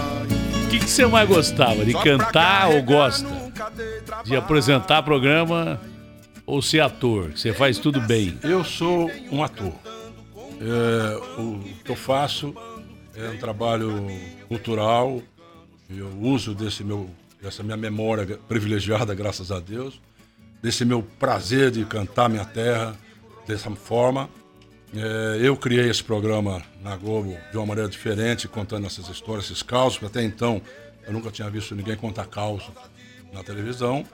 O que, que você mais gostava? De Só cantar ou gosta? De apresentar programa ou ser ator? Que você faz tudo bem. Eu sou um ator. É, o que eu faço é um trabalho cultural. Eu uso desse meu, dessa minha memória privilegiada, graças a Deus, desse meu prazer de cantar minha terra dessa forma. É, eu criei esse programa na Globo de uma maneira diferente, contando essas histórias, esses causos, porque até então eu nunca tinha visto ninguém contar causos na televisão.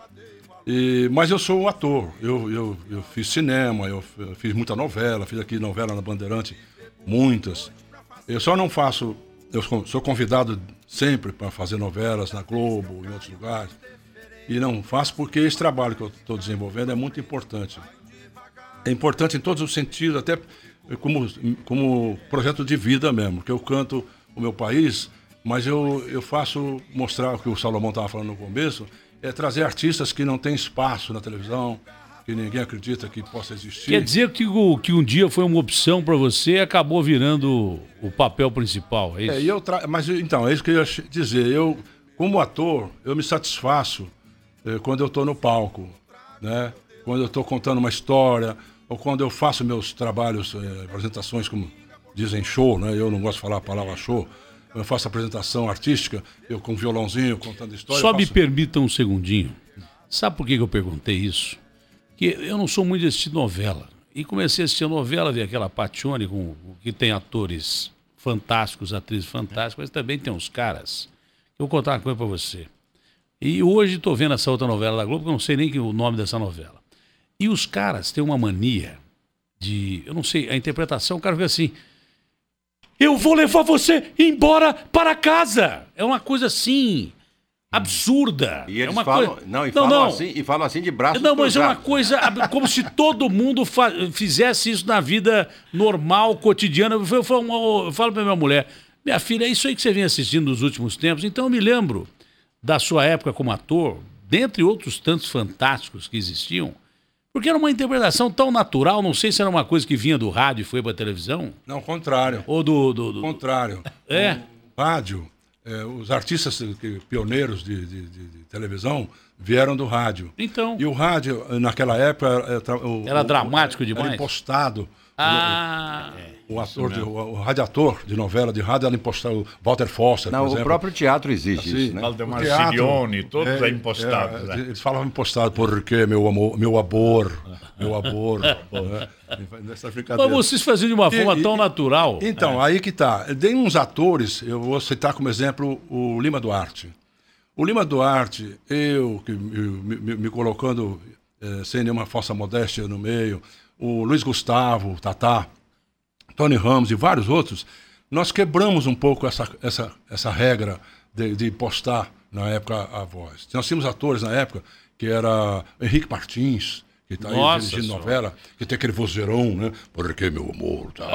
E, mas eu sou um ator, eu, eu, eu fiz cinema, eu, eu fiz muita novela, fiz aqui novela na Bandeirante, muitas. Eu só não faço, eu sou convidado sempre para fazer novelas na Globo, em outros lugares. E não faço porque esse trabalho que eu estou desenvolvendo é muito importante. É importante em todos os sentidos, até como, como projeto de vida mesmo, que eu canto o meu país, mas eu, eu faço mostrar o que o Salomão estava falando no começo, é trazer artistas que não têm espaço na televisão, que ninguém acredita que possa existir. Quer dizer que, o, que um dia foi uma opção pra você e acabou virando o papel principal, é isso? É, eu tra... Mas então, é isso que eu ia dizer. Eu, como ator, eu me satisfaço eh, quando eu estou no palco, né? Quando eu estou contando uma história, ou quando eu faço meus trabalhos, eh, apresentações, como dizem show, né? Eu não gosto de falar a palavra show. Eu faço apresentação artística, eu com violãozinho, contando história. Só eu me faço- permita um segundinho. Sabe por que eu perguntei isso? Que eu não sou muito de assistir novela. E comecei a assistir novela, vi aquela Patione, com, que tem atores fantásticos, atrizes fantásticas, mas também tem uns caras. Eu vou contar uma coisa pra você. E hoje estou vendo essa outra novela da Globo, que eu não sei nem o nome dessa novela. E os caras têm uma mania de. Eu não sei, a interpretação, o cara fica assim. Eu vou levar você embora para casa. É uma coisa assim. Absurda. E é eles uma falam, coisa... não, e falam assim, e falam assim de braços Não, mas é uma coisa *laughs* como se todo mundo fa- fizesse isso na vida normal, cotidiana. Eu falo, eu falo pra minha mulher, minha filha, é isso aí que você vem assistindo nos últimos tempos. Então eu me lembro da sua época como ator, dentre outros tantos fantásticos que existiam, porque era uma interpretação tão natural, não sei se era uma coisa que vinha do rádio e foi pra televisão, Não, contrário. ou do... do- do- Contrário. É. O rádio, eh, os artistas pioneiros de, de- de- de televisão vieram do rádio. Então, E o rádio, naquela época, era, o- Era dramático Era demais? impostado. ah, O ator, de, o, o radiator de novela de rádio era impostado. O Walter Foster, Não, por o próprio teatro existe Assim, isso, né? Valdemar Sirione, todos é, aí impostados. é, né? Eles falavam impostado, porque meu amor, meu amor, meu amor. *laughs* né? Nessa mas vocês faziam de uma E- forma e- tão natural. Então, aí que tá. Tem uns atores, eu vou citar como exemplo o Lima Duarte. O Lima Duarte, eu, que me, me- me colocando eh, sem nenhuma falsa modéstia no meio, o Luiz Gustavo, o Tatá, Tony Ramos e vários outros, nós quebramos um pouco essa, essa, essa regra de, de postar na época a voz. Nós tínhamos atores na época que era Henrique Martins, que está aí dirigindo Senhora. novela, que tem aquele vozeirão, né? Porque meu amor, tal.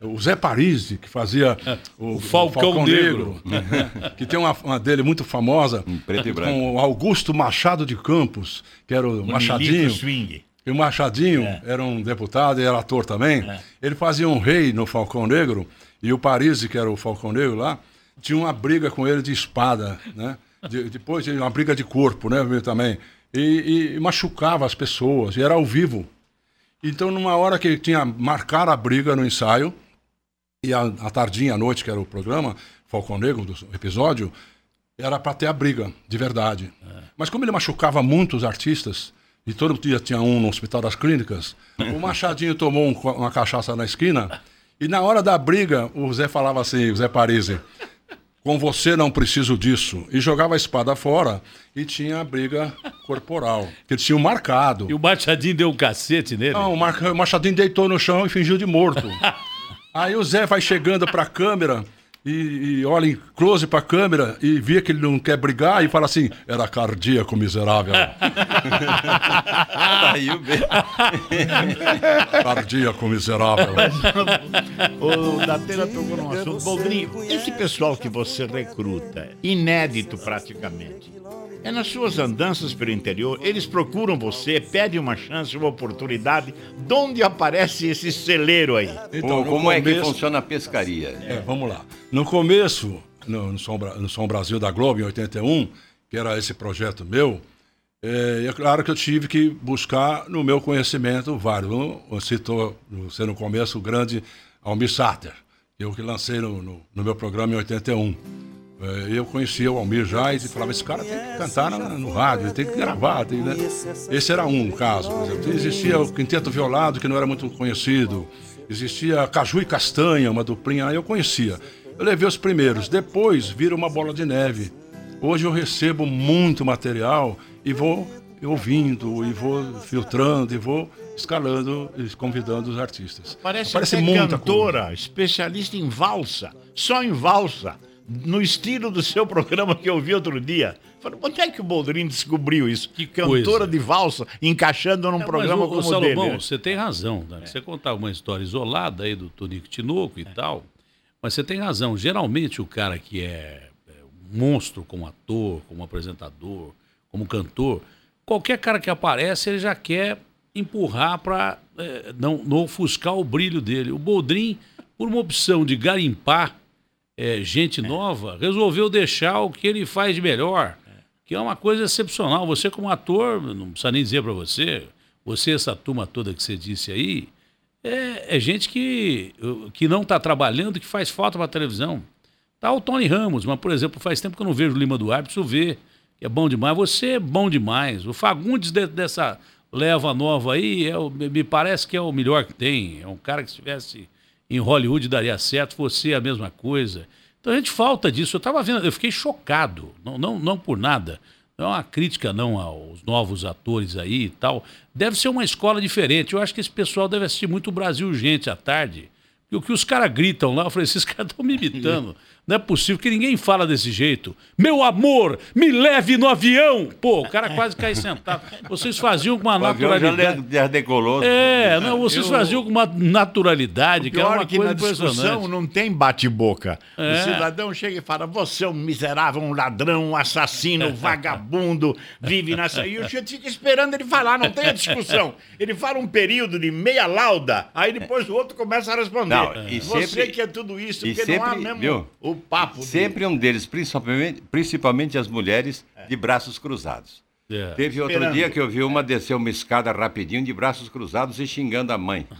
O Zé Parisi, que fazia o, O Falcão Negro. né? *laughs* que tem uma, uma dele muito famosa, preto e branco. com o Augusto Machado de Campos, que era o, O Machadinho. Swing. E o Machadinho era um deputado e era ator também. Ele fazia um rei no Falcão Negro, e o Parisi, que era o Falcão Negro lá, tinha uma briga com ele de espada, né? De- depois uma briga de corpo, né? Também. E, e machucava as pessoas, e era ao vivo. Então, numa hora que tinha marcar a briga no ensaio, e a, a tardinha, à noite, que era o programa, Falcão Negro, do episódio, era para ter a briga, de verdade. Mas como ele machucava muito os artistas, e todo dia tinha um no Hospital das Clínicas, o Machadinho tomou um uma cachaça na esquina, e na hora da briga, o Zé falava assim, o Zé Parisi, com você não preciso disso. E jogava a espada fora e tinha a briga corporal, que eles tinham marcado. E o Machadinho deu um cacete nele. Não, o Machadinho deitou no chão e fingiu de morto. *laughs* Aí o Zé vai chegando pra câmera e, e olha em close pra câmera e vê que ele não quer brigar e fala assim: era cardíaco miserável. *laughs* Aí o B. *laughs* cardíaco miserável. O Datena tocou num assunto. Boldrinho, esse pessoal que você recruta, inédito praticamente, é nas suas andanças pelo interior, eles procuram você, pedem uma chance, uma oportunidade. De onde aparece esse celeiro aí? Então, no Como é que começo- funciona a pescaria? É, vamos lá. No começo, no, no, Som, no Som Brasil da Globo, em 81, que era esse projeto meu, é, é claro que eu tive que buscar no meu conhecimento vários. Um, citou, você no começo, o grande Almir Sater, eu que lancei no, no, no meu programa em 81. É, eu conhecia o Almir já e falava, esse cara tem que cantar na- no, rádio, tem que gravar. tem, né? Esse era um caso. por exemplo. Existia o Quinteto Violado, que não era muito conhecido. Existia Caju e Castanha, uma duplinha, eu conhecia. Eu levei os primeiros, depois vira uma bola de neve. Hoje eu recebo muito material e vou ouvindo, e vou filtrando, e vou escalando e convidando os artistas. Parece, Aparece até muita cantora, especialista em valsa, só em valsa, no estilo do seu programa que eu vi outro dia. Falei, onde é que o Boldrin descobriu isso? Que cantora de valsa encaixando num É, programa ô, como o Salomão, dele. né? você tem razão. Né? Você contar uma história isolada aí do Tonico Tinoco e tal, mas você tem razão. Geralmente o cara que é, é um monstro como ator, como apresentador, como cantor, qualquer cara que aparece, ele já quer empurrar para não, não ofuscar o brilho dele. O Boldrin, por uma opção de garimpar é, gente nova, resolveu deixar o que ele faz de melhor, que é uma coisa excepcional. Você, como ator, não precisa nem dizer para você, você, essa turma toda que você disse aí, é, é gente que, que não está trabalhando, que faz falta para a televisão. Tá o Tony Ramos, mas, por exemplo, faz tempo que eu não vejo o Lima Duarte, preciso ver, que é bom demais. Você é bom demais. O Fagundes de- dessa leva nova aí, é o- me parece que é o melhor que tem. É um cara que se estivesse em Hollywood daria certo, você é a mesma coisa. Então a gente falta disso. Eu estava vendo, eu fiquei chocado, não, não, não por nada, não é uma crítica não aos novos atores aí e tal. Deve ser uma escola diferente. Eu acho que esse pessoal deve assistir muito Brasil Gente à tarde. E o que os caras gritam lá, eu falei, esses caras estão me imitando. *laughs* Não é possível que ninguém fala desse jeito. Meu amor, me leve no avião! Pô, o cara quase cai sentado. Vocês faziam com uma já, naturalidade. já decolou. É, não, vocês Eu- faziam com uma naturalidade, que era uma é que coisa na discussão não tem bate-boca. É. O cidadão chega e fala: Você é um miserável, um ladrão, um assassino, um vagabundo, vive nessa. E o gente fica esperando ele falar, não tem a discussão. Ele fala um período de meia lauda, aí depois o outro começa a responder. Não, e Você sempre- que é tudo isso, porque não há sempre, mesmo viu? o papo. de- Sempre um deles, principalmente, principalmente as mulheres, de braços cruzados. É. Teve outro Esperando. dia que eu vi uma descer uma escada rapidinho de braços cruzados e xingando a mãe. *laughs*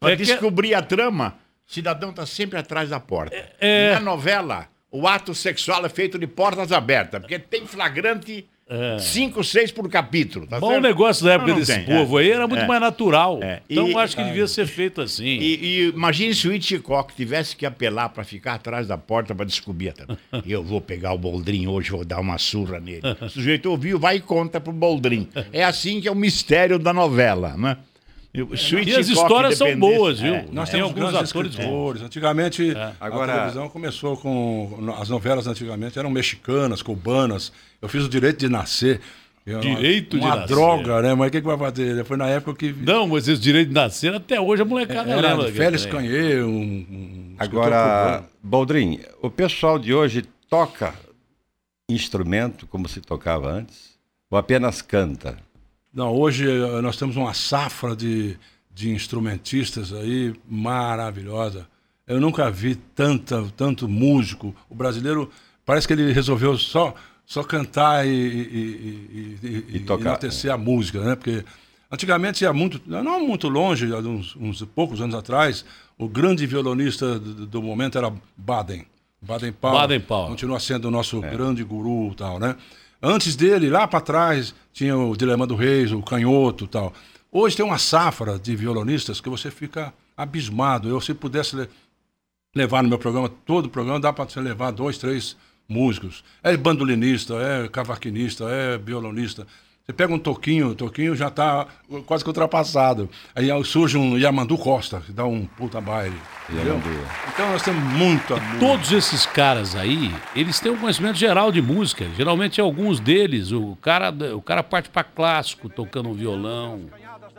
Para É descobrir a trama, o cidadão está sempre atrás da porta. É. Na novela, o ato sexual é feito de portas abertas, porque tem flagrante cinco, seis por capítulo. Tá Bom certo? negócio da época Não, não desse tem, povo é. aí era muito É. mais natural. É. Então E- acho que devia ser feito assim. E, e imagine se o Hitchcock tivesse que apelar para ficar atrás da porta para descobrir. *laughs* Eu vou pegar o Boldrin hoje, vou dar uma surra nele. O sujeito ouviu, vai e conta pro Boldrin. É assim que é o mistério da novela, né? E, se o E as histórias são boas, viu? É. Nós Tem temos alguns grandes atores escritores. Antigamente, Agora- a televisão começou com... As novelas antigamente eram mexicanas, cubanas. Eu fiz o Direito de Nascer. que era uma- Direito de uma Nascer. droga, né? Mas o que, que vai fazer? Foi na época que... Não, mas esse direito de nascer até hoje a molecada Era lembra. Félix. Canhê, um, um Agora, cubano. Boldrin, o pessoal de hoje toca instrumento como se tocava antes? Ou apenas canta? Não, hoje eh, nós temos uma safra de, de instrumentistas aí maravilhosa. Eu nunca vi tanta, tanto músico. O brasileiro parece que ele resolveu só, só cantar e, e, e, e, E tocar, enaltecer a música, né? Porque antigamente ia muito, não muito longe, uns, uns poucos anos atrás, o grande violonista do, do momento era Baden. Baden Powell. Baden-Powell. Continua sendo o nosso grande guru e tal, né? Antes dele, lá para trás, tinha o Dilema do Reis, o Canhoto tal. Hoje tem uma safra de violonistas que você fica abismado. Eu, se pudesse le- levar no meu programa, todo o programa, dá para você levar dois, três músicos. É bandolinista, é cavaquinista, é violonista. Você pega um toquinho, o toquinho já está quase que ultrapassado. Aí surge um Yamandu Costa, que dá um puta baile. Yamandu. Então nós temos muita música. Todos esses caras aí, eles têm um conhecimento geral de música. Geralmente alguns deles, o cara, o cara parte para clássico, tocando um violão.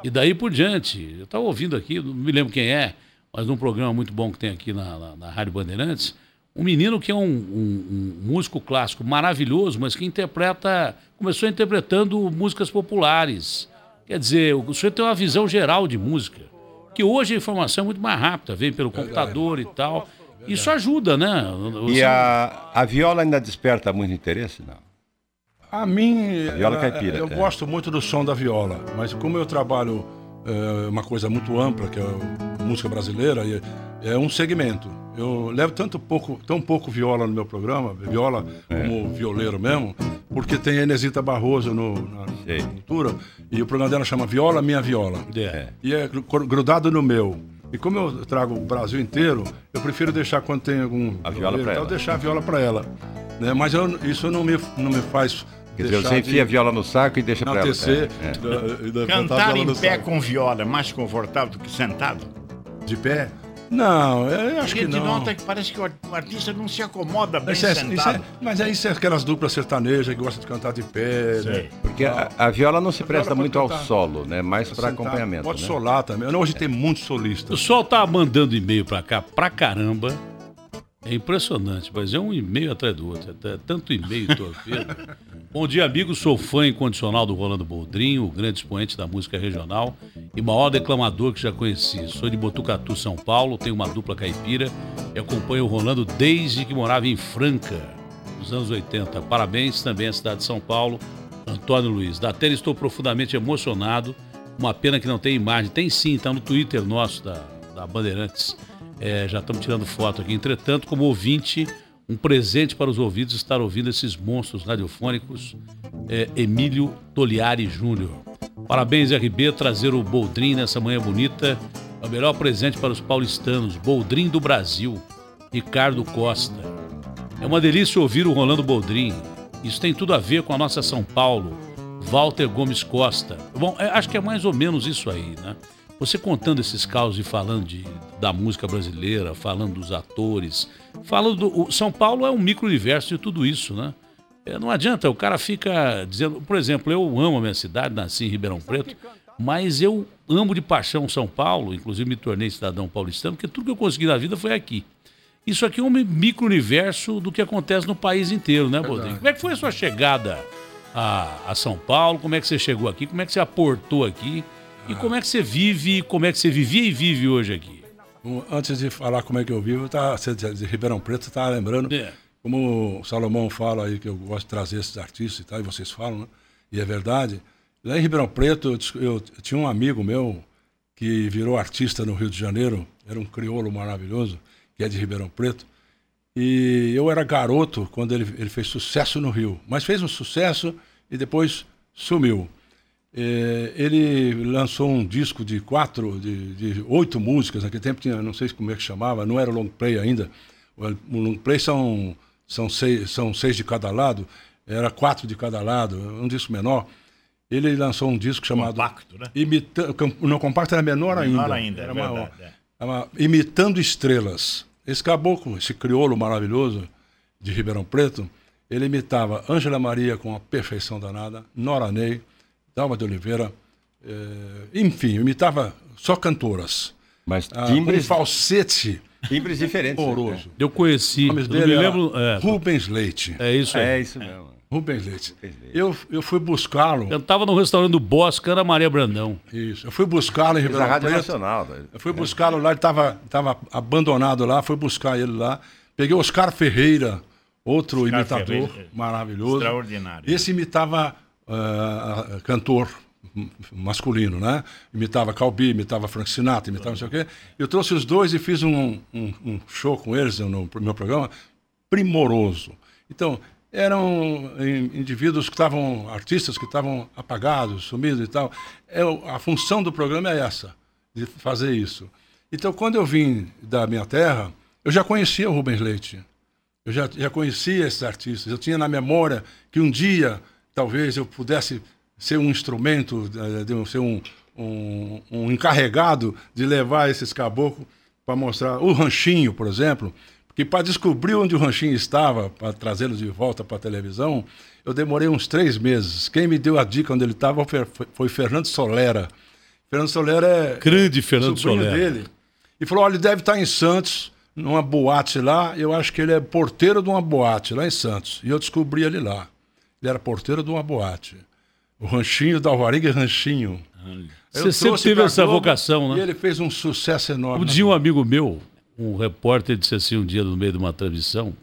E daí por diante. Eu estava ouvindo aqui, não me lembro quem é, mas num programa muito bom que tem aqui na, na, na Rádio Bandeirantes, um menino que é um, um- um músico clássico maravilhoso, mas que interpreta, começou interpretando músicas populares. Quer dizer, o senhor tem uma visão geral de música. Que hoje a informação é muito mais rápida, vem pelo computador e tal. Isso ajuda, né? E Você- a, a viola ainda desperta muito interesse? Não. A mim, viola ela- caipira, eu é. gosto muito do som da viola, mas como eu trabalho é, uma coisa muito ampla, que é a música brasileira, e é um segmento. Eu levo tanto pouco, tão pouco viola no meu programa, viola É. como violeiro mesmo, porque tem a Inesita Barroso no, na cultura, e o programa dela chama Viola Minha Viola. É. E é gru- grudado no meu. E como eu trago o Brasil inteiro, eu prefiro deixar quando tem algum. A viola tal, ela. deixar a viola para ela. Né? Mas eu- isso não me, não me faz. Quer dizer, você de enfia a viola no saco e deixa pra ela. enaltecer, É, é. da- da- Cantar em no pé saco. com viola é mais confortável do que sentado? De pé? Não, eu A acho que não. nota que parece que o ar- o artista não se acomoda bem Isso é- isso é- sentado. mas é isso é aquelas duplas sertanejas que gostam de cantar de pé. Né? Porque a, a viola não se presta pode muito ao cantar. solo, né? Mais para acompanhamento. Pode né? solar também. Hoje tem muitos O solistas. pessoal tá mandando e-mail pra cá pra caramba. É impressionante, mas é um e-mail atrás do outro. É tanto e-mail torpedo. Bom dia, amigo. Sou fã incondicional do Rolando Boldrinho, o grande expoente da música regional e maior declamador que já conheci. Sou de Botucatu, São Paulo, tenho uma dupla caipira e acompanho o Rolando desde que morava em Franca, nos anos 80. Parabéns também à cidade de São Paulo, Antônio Luiz. Da Tela estou profundamente emocionado. Uma pena que não tem imagem. Tem sim, está no Twitter nosso da, da Bandeirantes. É, já estamos tirando foto aqui. Entretanto, como ouvinte, um presente para os ouvidos estar ouvindo esses monstros radiofônicos. É, Emílio Toliari Júnior. Parabéns, RB, trazer o Boldrin nessa manhã bonita. É o melhor presente para os paulistanos. Boldrin do Brasil. Ricardo Costa. É uma delícia ouvir o Rolando Boldrin. Isso tem tudo a ver com a nossa São Paulo, Walter Gomes Costa. Bom, é, acho que é mais ou menos isso aí, né? Você contando esses causos e falando de, da música brasileira, falando dos atores, falando do. o São Paulo é um micro-universo de tudo isso, né? É, não adianta, o cara fica dizendo. Por exemplo, eu amo a minha cidade, nasci em Ribeirão Preto, mas eu amo de paixão São Paulo, inclusive me tornei cidadão paulistano, porque tudo que eu consegui na vida foi aqui. Isso aqui é um micro-universo do que acontece no país inteiro, né, Bodrinho? Como é que foi a sua chegada a, a São Paulo? Como é que você chegou aqui? Como é que você aportou aqui? E como é que você vive, como é que você vivia e vive hoje aqui? Um, Antes de falar como é que eu vivo, tá, você de de Ribeirão Preto tá lembrando, É. como o Salomão fala aí, que eu gosto de trazer esses artistas e tal, e vocês falam, né? E é verdade. Lá em Ribeirão Preto, eu, dis- eu tinha um amigo meu que virou artista no Rio de Janeiro, era um crioulo maravilhoso, que é de Ribeirão Preto. E eu era garoto quando ele, ele fez sucesso no Rio, mas fez um sucesso e depois sumiu. É, ele lançou um disco de quatro, de, de oito músicas. Naquele tempo tinha, não sei como é que chamava, não era long play ainda. O long play são, são, seis, são seis de cada lado, era quatro de cada lado, um disco menor. Ele lançou um disco chamado. Compacto, né? Imita, no compacto era menor ainda. Menor ainda, era é maior. verdade, é. Imitando Estrelas. Esse caboclo, esse crioulo maravilhoso de Ribeirão Preto, ele imitava Ângela Maria com a perfeição danada, Nora Ney, Dalma de Oliveira, eh, enfim, imitava só cantoras. Mas Ah, timbres, um falsete timbres diferentes. horroroso. Eu conheci, O eu nome dele me era lembro. É, Rubens Leite. é isso aí. É isso mesmo. Rubens Leite. Eu, eu fui buscá-lo. Cantava no restaurante do Bosque, Ana Maria Brandão. Isso. Eu fui buscá-lo em Ribeirão Rádio Preto. Nacional. né? Eu fui buscá-lo lá, ele estava tava abandonado lá, fui buscar ele lá. Peguei Oscar Ferreira, outro Oscar imitador Ferreira, maravilhoso. extraordinário. Esse imitava ah, cantor masculino, né? Imitava Calbi, imitava Frank Sinatra, imitava não sei o quê. Eu trouxe os dois e fiz um, um- um show com eles no meu programa primoroso. Então, eram in- indivíduos que estavam, artistas que estavam apagados, sumidos e tal. É, o- a função do programa é essa, de fazer isso. Então, quando eu vim da minha terra, eu já conhecia o Rubens Leite. Eu já, já conhecia esses artistas. Eu tinha na memória que um dia, talvez, eu pudesse ser um instrumento, eh, de, um- ser um, um, um encarregado de levar esses caboclos para mostrar. O Ranchinho, por exemplo, porque para descobrir onde o Ranchinho estava, para trazê-lo de volta para a televisão, eu demorei uns três meses. Quem me deu a dica onde ele estava foi, Fernando Solera. Fernando Solera é Grande Fernando sobrinho Solera. dele. E falou: olha, ele deve estar em Santos, numa boate lá. Eu acho que ele é porteiro de uma boate lá em Santos. E eu descobri ele lá. Ele era porteiro de uma boate. O Ranchinho da Alvarenga Ranchinho. Você sempre teve essa Globo vocação, né? E ele fez um sucesso enorme. Um dia um amigo meu, um repórter, disse assim um dia no meio de uma transmissão,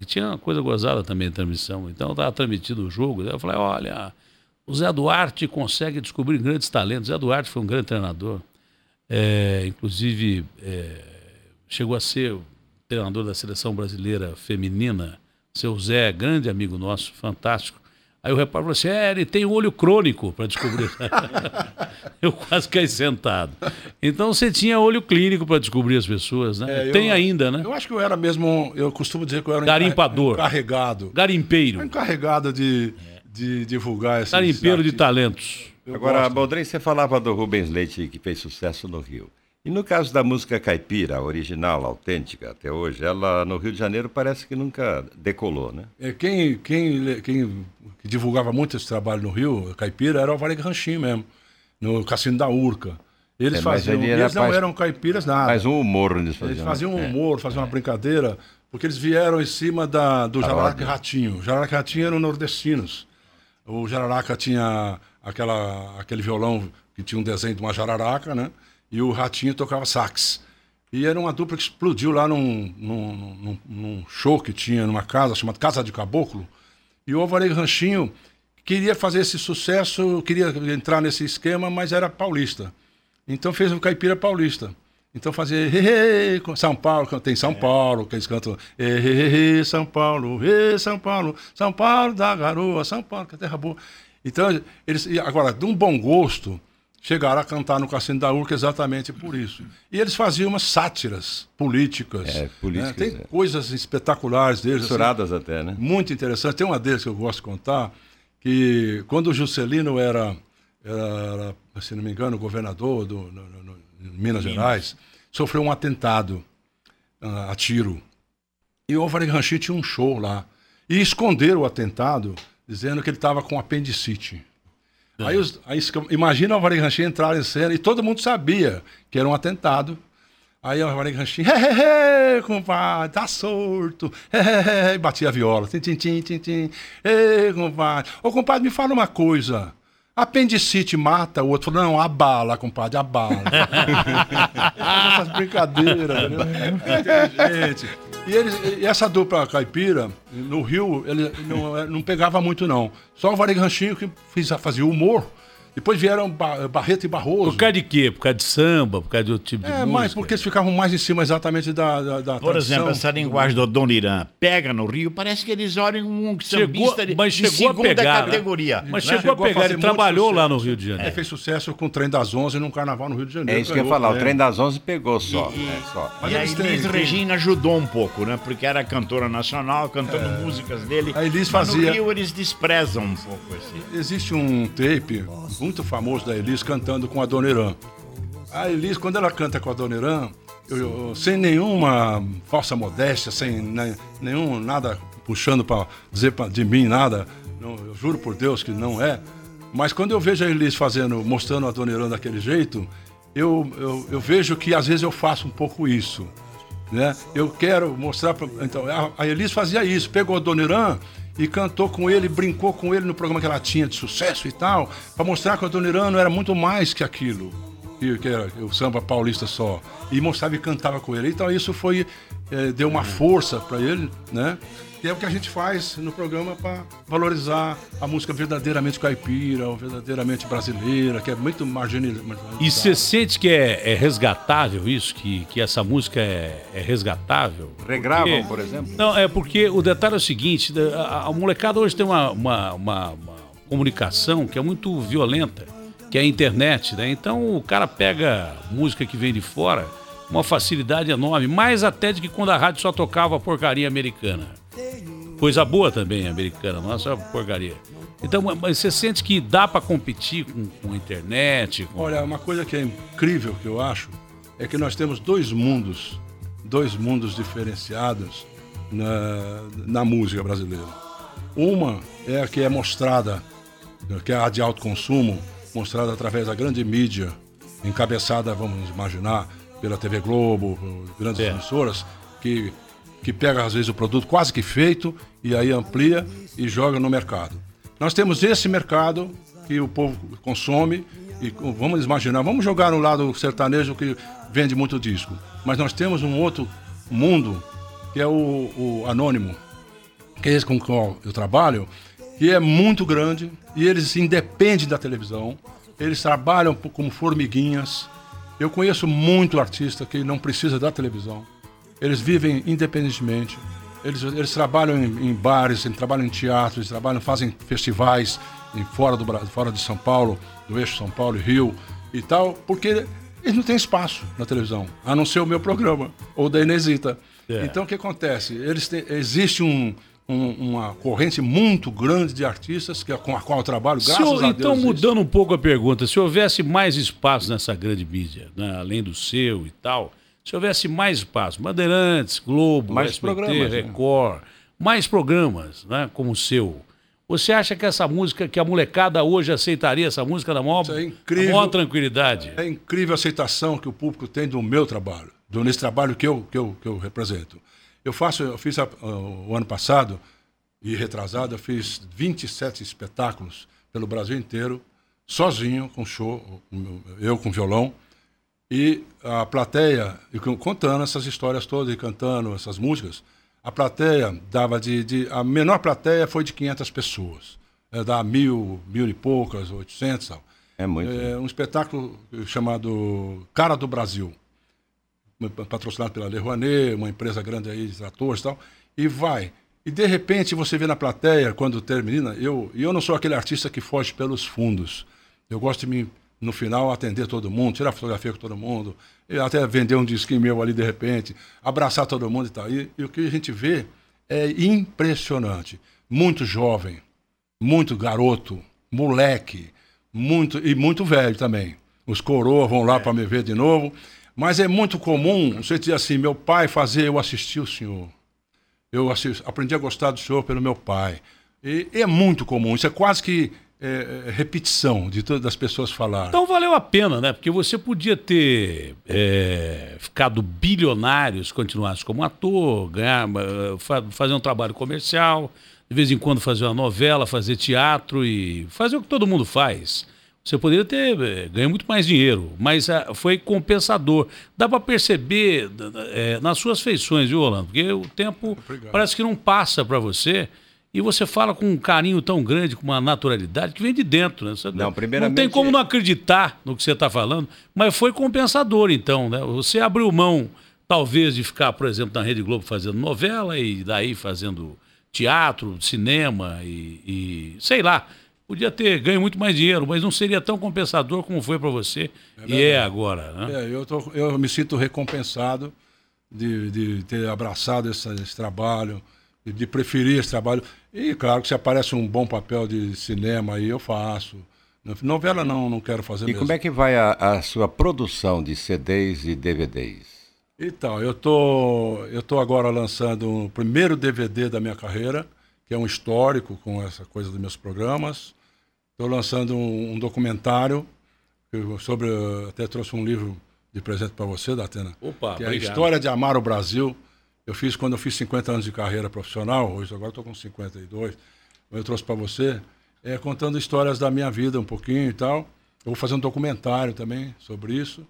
e tinha uma coisa gozada também na transmissão, então estava transmitido o jogo, eu falei, olha, o Zé Duarte consegue descobrir grandes talentos. Zé Duarte foi um grande treinador, É, inclusive é, chegou a ser o treinador da seleção brasileira feminina, seu Zé, grande amigo nosso, fantástico. Aí o repórter falou assim: é, ele tem um olho crônico para descobrir. *laughs* eu quase caí sentado. Então você tinha olho clínico para descobrir as pessoas, né? É, eu- tem ainda, né? Eu acho que eu era mesmo. Eu costumo dizer que eu era um Garimpador. encarregado. Garimpeiro. Encarregado de, de divulgar esses. Garimpeiro de talentos. Eu Agora, gosto. Baldrin, você falava do Rubens Leite que fez sucesso no Rio. E no caso da música caipira, a original, autêntica até hoje, ela no Rio de Janeiro parece que nunca decolou, né? É, quem, quem, quem divulgava muito esse trabalho no Rio, caipira, era o Varig Ranchinho mesmo, no Cassino da Urca. Eles É, faziam. ele eles não mais- eram caipiras nada. Mas um humor eles faziam. Eles faziam um né? humor, faziam uma brincadeira, porque eles vieram em cima da, do Jararaca Ratinho. O Jararaca Ratinho eram nordestinos. O Jararaca tinha aquela, aquele violão que tinha um desenho de uma jararaca, né? E o Ratinho tocava sax. E era uma dupla que explodiu lá num, num, num- num show que tinha numa casa chamada Casa de Caboclo. E o Alvarez Ranchinho queria fazer esse sucesso, queria entrar nesse esquema, mas era paulista. Então fez o caipira paulista. Então fazia São Paulo, tem São Paulo, que eles cantam "Ê, ê, ê, ê, São Paulo, São Paulo, São Paulo da garoa, São Paulo, que é terra boa. Então, eles, agora, de um bom gosto, chegaram a cantar no Cassino da Urca exatamente por isso. E eles faziam umas sátiras políticas. É, políticas, né? Tem é. coisas espetaculares deles. assim, Misturadas até, né? muito interessante. Tem uma deles que eu gosto de contar, que quando o Juscelino era, era se não me engano, governador do, no, no- no- em Minas Gerais, sofreu um atentado ah, a tiro. E o Álvaro Ranchi tinha um show lá. E esconderam o atentado, dizendo que ele estava com apendicite. Aí, os, aí imagina o Álvaro Ranchi entrar em cena e todo mundo sabia que era um atentado. Aí o Álvaro Ranchi, hehehe, compadre, tá sorto. Hehehe, e batia a viola. Tim, tim, tim, tim, tim. Ei, compadre. Ô, compadre, me fala uma coisa. Apendicite mata, o outro falou, não, a bala, compadre, a bala. *laughs* Essas brincadeiras, entendeu? Inteligente. E, eles, e essa dupla caipira, no Rio, ele não, não pegava muito, não. Só o Varig Ranchinho que fazia humor. Depois vieram Ba- Barreto e Barroso. Por causa de quê? Por causa de samba? Por causa de outro tipo de É, música? mas porque eles ficavam mais em cima exatamente da, da, da Por tradição. exemplo, essa linguagem do Dom Irã pega no Rio, parece que eles olham um Chegou, sambista de, mas de chegou a segunda pegar. né? categoria. Mas né? chegou a Chegou a pegar, ele trabalhou lá no Rio de Janeiro. Ele fez sucesso com o Trem das Onze num carnaval no Rio de Janeiro. É isso que eu ia falar. O é. trem das 11 pegou só. E- é, só. Mas e a Elis Regina ajudou um pouco, né? Porque era cantora nacional, cantando músicas dele. A Elis Mas fazia- No Rio eles desprezam um pouco esse. Existe um tape muito famoso da Elis cantando com a Dona Irã. A Elis, quando ela canta com a Dona Irã, eu- eu- sem nenhuma falsa modéstia, sem ne- nenhum nada puxando para dizer pra, de mim nada, não, eu juro por Deus que não é. Mas quando eu vejo a Elis fazendo, mostrando a Dona Irã daquele jeito, eu, eu, eu vejo que às vezes eu faço um pouco isso. Né? Eu quero mostrar. Pra, então, a, a Elis fazia isso, pegou a Dona Irã e cantou com ele, brincou com ele no programa que ela tinha de sucesso e tal, para mostrar que a Dona Irã não era muito mais que aquilo, que, que era o samba paulista só. E mostrava e cantava com ele. Então isso foi. eh, deu uma força para ele, né? E é o que a gente faz no programa para valorizar a música verdadeiramente caipira, ou verdadeiramente brasileira, que é muito marginalizada. E você sente que é, é resgatável isso? Que, que essa música é, é resgatável? Regravam, Porque- por exemplo? Não, é porque o detalhe é o seguinte: a, a molecada hoje tem uma, uma, uma- uma comunicação que é muito violenta, que é a internet, né? Então o cara pega música que vem de fora, uma facilidade enorme, mais até de que quando a rádio só tocava porcaria americana. Coisa boa também americana, não é porcaria. Então, mas você sente que dá pra competir com, com a internet? Com... Olha, uma coisa que é incrível que eu acho é que nós temos dois mundos, dois mundos diferenciados na, na música brasileira. Uma é a que é mostrada, que é a de alto consumo, mostrada através da grande mídia, encabeçada, vamos imaginar, pela TV Globo, grandes É. emissoras, que, que pega às vezes o produto quase que feito e aí amplia e joga no mercado. Nós temos esse mercado que o povo consome e vamos imaginar, vamos jogar no lado sertanejo que vende muito disco, mas nós temos um outro mundo que é o, o anônimo, que é esse com o qual eu trabalho, que é muito grande e eles independem da televisão, eles trabalham como formiguinhas. Eu conheço muito artista que não precisa da televisão, eles vivem independentemente, eles, eles trabalham em, em bares, eles trabalham em teatros, eles trabalham, fazem festivais em, fora, do, fora de São Paulo, do eixo São Paulo e Rio e tal, porque eles não têm espaço na televisão, a não ser o meu programa, ou da Inesita. É. Então o que acontece? Eles têm, existe um, um- uma corrente muito grande de artistas que, é com a qual eu trabalho, graças hou- a então, Deus. mudando um pouco a pergunta, se houvesse mais espaço nessa grande mídia, né, além do seu e tal, se houvesse mais espaço, Bandeirantes, Globo, Mais SBT, programas, né? Record, mais programas, né, como o seu, você acha que essa música, que a molecada hoje aceitaria essa música na maior, é incrível. maior tranquilidade? É incrível a aceitação que o público tem do meu trabalho, do nesse trabalho que eu, que eu, que eu represento. Eu faço, eu fiz a- o ano passado e retrasado, eu fiz 27 espetáculos pelo Brasil inteiro, sozinho, com show, eu com violão, e a plateia, contando essas histórias todas e cantando essas músicas, a plateia dava de, de- A menor plateia foi de 500 pessoas. É, dá mil, mil e poucas, 800 tal. É muito. É um espetáculo chamado Cara do Brasil, patrocinado pela Le Rouanet, uma empresa grande aí de tratores e tal, e vai. E de repente você vê na plateia, quando termina, eu, e eu não sou aquele artista que foge pelos fundos. Eu gosto de me no final atender todo mundo, tirar fotografia com todo mundo, e até vender um disquinho meu ali de repente, abraçar todo mundo e tal. E, e o que a gente vê é impressionante. Muito jovem, muito garoto, moleque, muito e muito velho também. Os coroas vão lá É. para me ver de novo. Mas é muito comum você dizer assim: meu pai fazia, eu assisti o senhor. Eu aprendi a gostar do senhor pelo meu pai. E, é muito comum, isso é quase que é, é, repetição de todas as pessoas falarem. Então valeu a pena, né? Porque você podia ter é, ficado bilionário se continuasse como ator, ganhar, fa- fazer um trabalho comercial, de vez em quando fazer uma novela, fazer teatro e fazer o que todo mundo faz. Você poderia ter eh, ganho muito mais dinheiro, mas ah, foi compensador. Dá para perceber eh, nas suas feições, viu, Orlando? Porque o tempo parece que não passa para você. E você fala com um carinho tão grande, com uma naturalidade que vem de dentro, né? Você Não, não primeiramente- tem como não acreditar no que você está falando, mas foi compensador, então, né? Você abriu mão, talvez, de ficar, por exemplo, na Rede Globo fazendo novela e daí fazendo teatro, cinema e, e sei lá. Podia ter ganho muito mais dinheiro, mas não seria tão compensador como foi para você e é agora, né? É, eu, tô, eu me sinto recompensado de, de ter abraçado esse, esse trabalho, de, preferir esse trabalho. E claro que se aparece um bom papel de cinema aí, eu faço. Novela não, não quero fazer E mesmo. como é que vai a, a sua produção de CDs e DVDs? Então, eu tô, eu tô agora lançando o primeiro DVD da minha carreira, que é um histórico com essa coisa dos meus programas. Estou lançando um, um documentário eu- sobre, até trouxe um livro de presente para você, Datena, Opa, que é a história de amar o Brasil. Eu fiz quando eu fiz 50 anos de carreira profissional, hoje agora estou com 52. Eu trouxe para você, é, contando histórias da minha vida um pouquinho e tal. Eu vou fazer um documentário também sobre isso.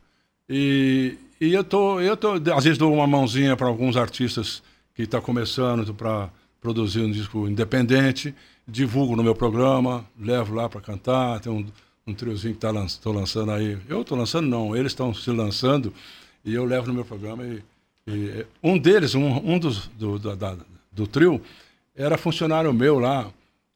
E, e eu tô, eu tô, às vezes dou uma mãozinha para alguns artistas que estão começando para produzir um disco independente, divulgo no meu programa, levo lá para cantar. Tem um, um triozinho que tá lan- lançando aí. Eu estou lançando não, eles estão se lançando e eu levo no meu programa. E, e um deles, um, um dos do, da- da- do trio, era funcionário meu lá,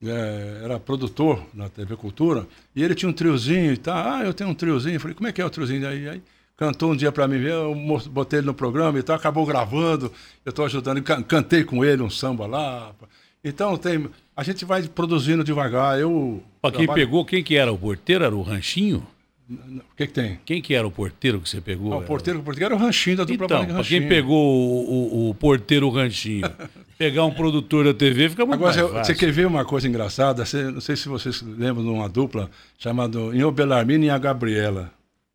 é, era produtor na TV Cultura, e ele tinha um triozinho e tal. Ah, eu tenho um triozinho. Eu falei, como é que é o triozinho? Aí, aí cantou um dia para mim, eu botei ele no programa e tal, acabou gravando, eu estou ajudando, can- cantei com ele um samba lá. Então tem, a gente vai produzindo devagar. Eu Pra quem trabalho- pegou, quem que era o porteiro? Era o Ranchinho? O que, que tem? Quem que era o porteiro que você pegou? Ah, o porteiro, o porteiro era o ranchinho da dupla Então, pra quem Ranchinho. pegou o, o- o porteiro Ranchinho, *laughs* pegar um produtor da TV fica muito Agora, mais você- quer ver uma coisa engraçada? Você- não sei se vocês lembram de uma dupla chamada Inho Belarmine e a Gabriela.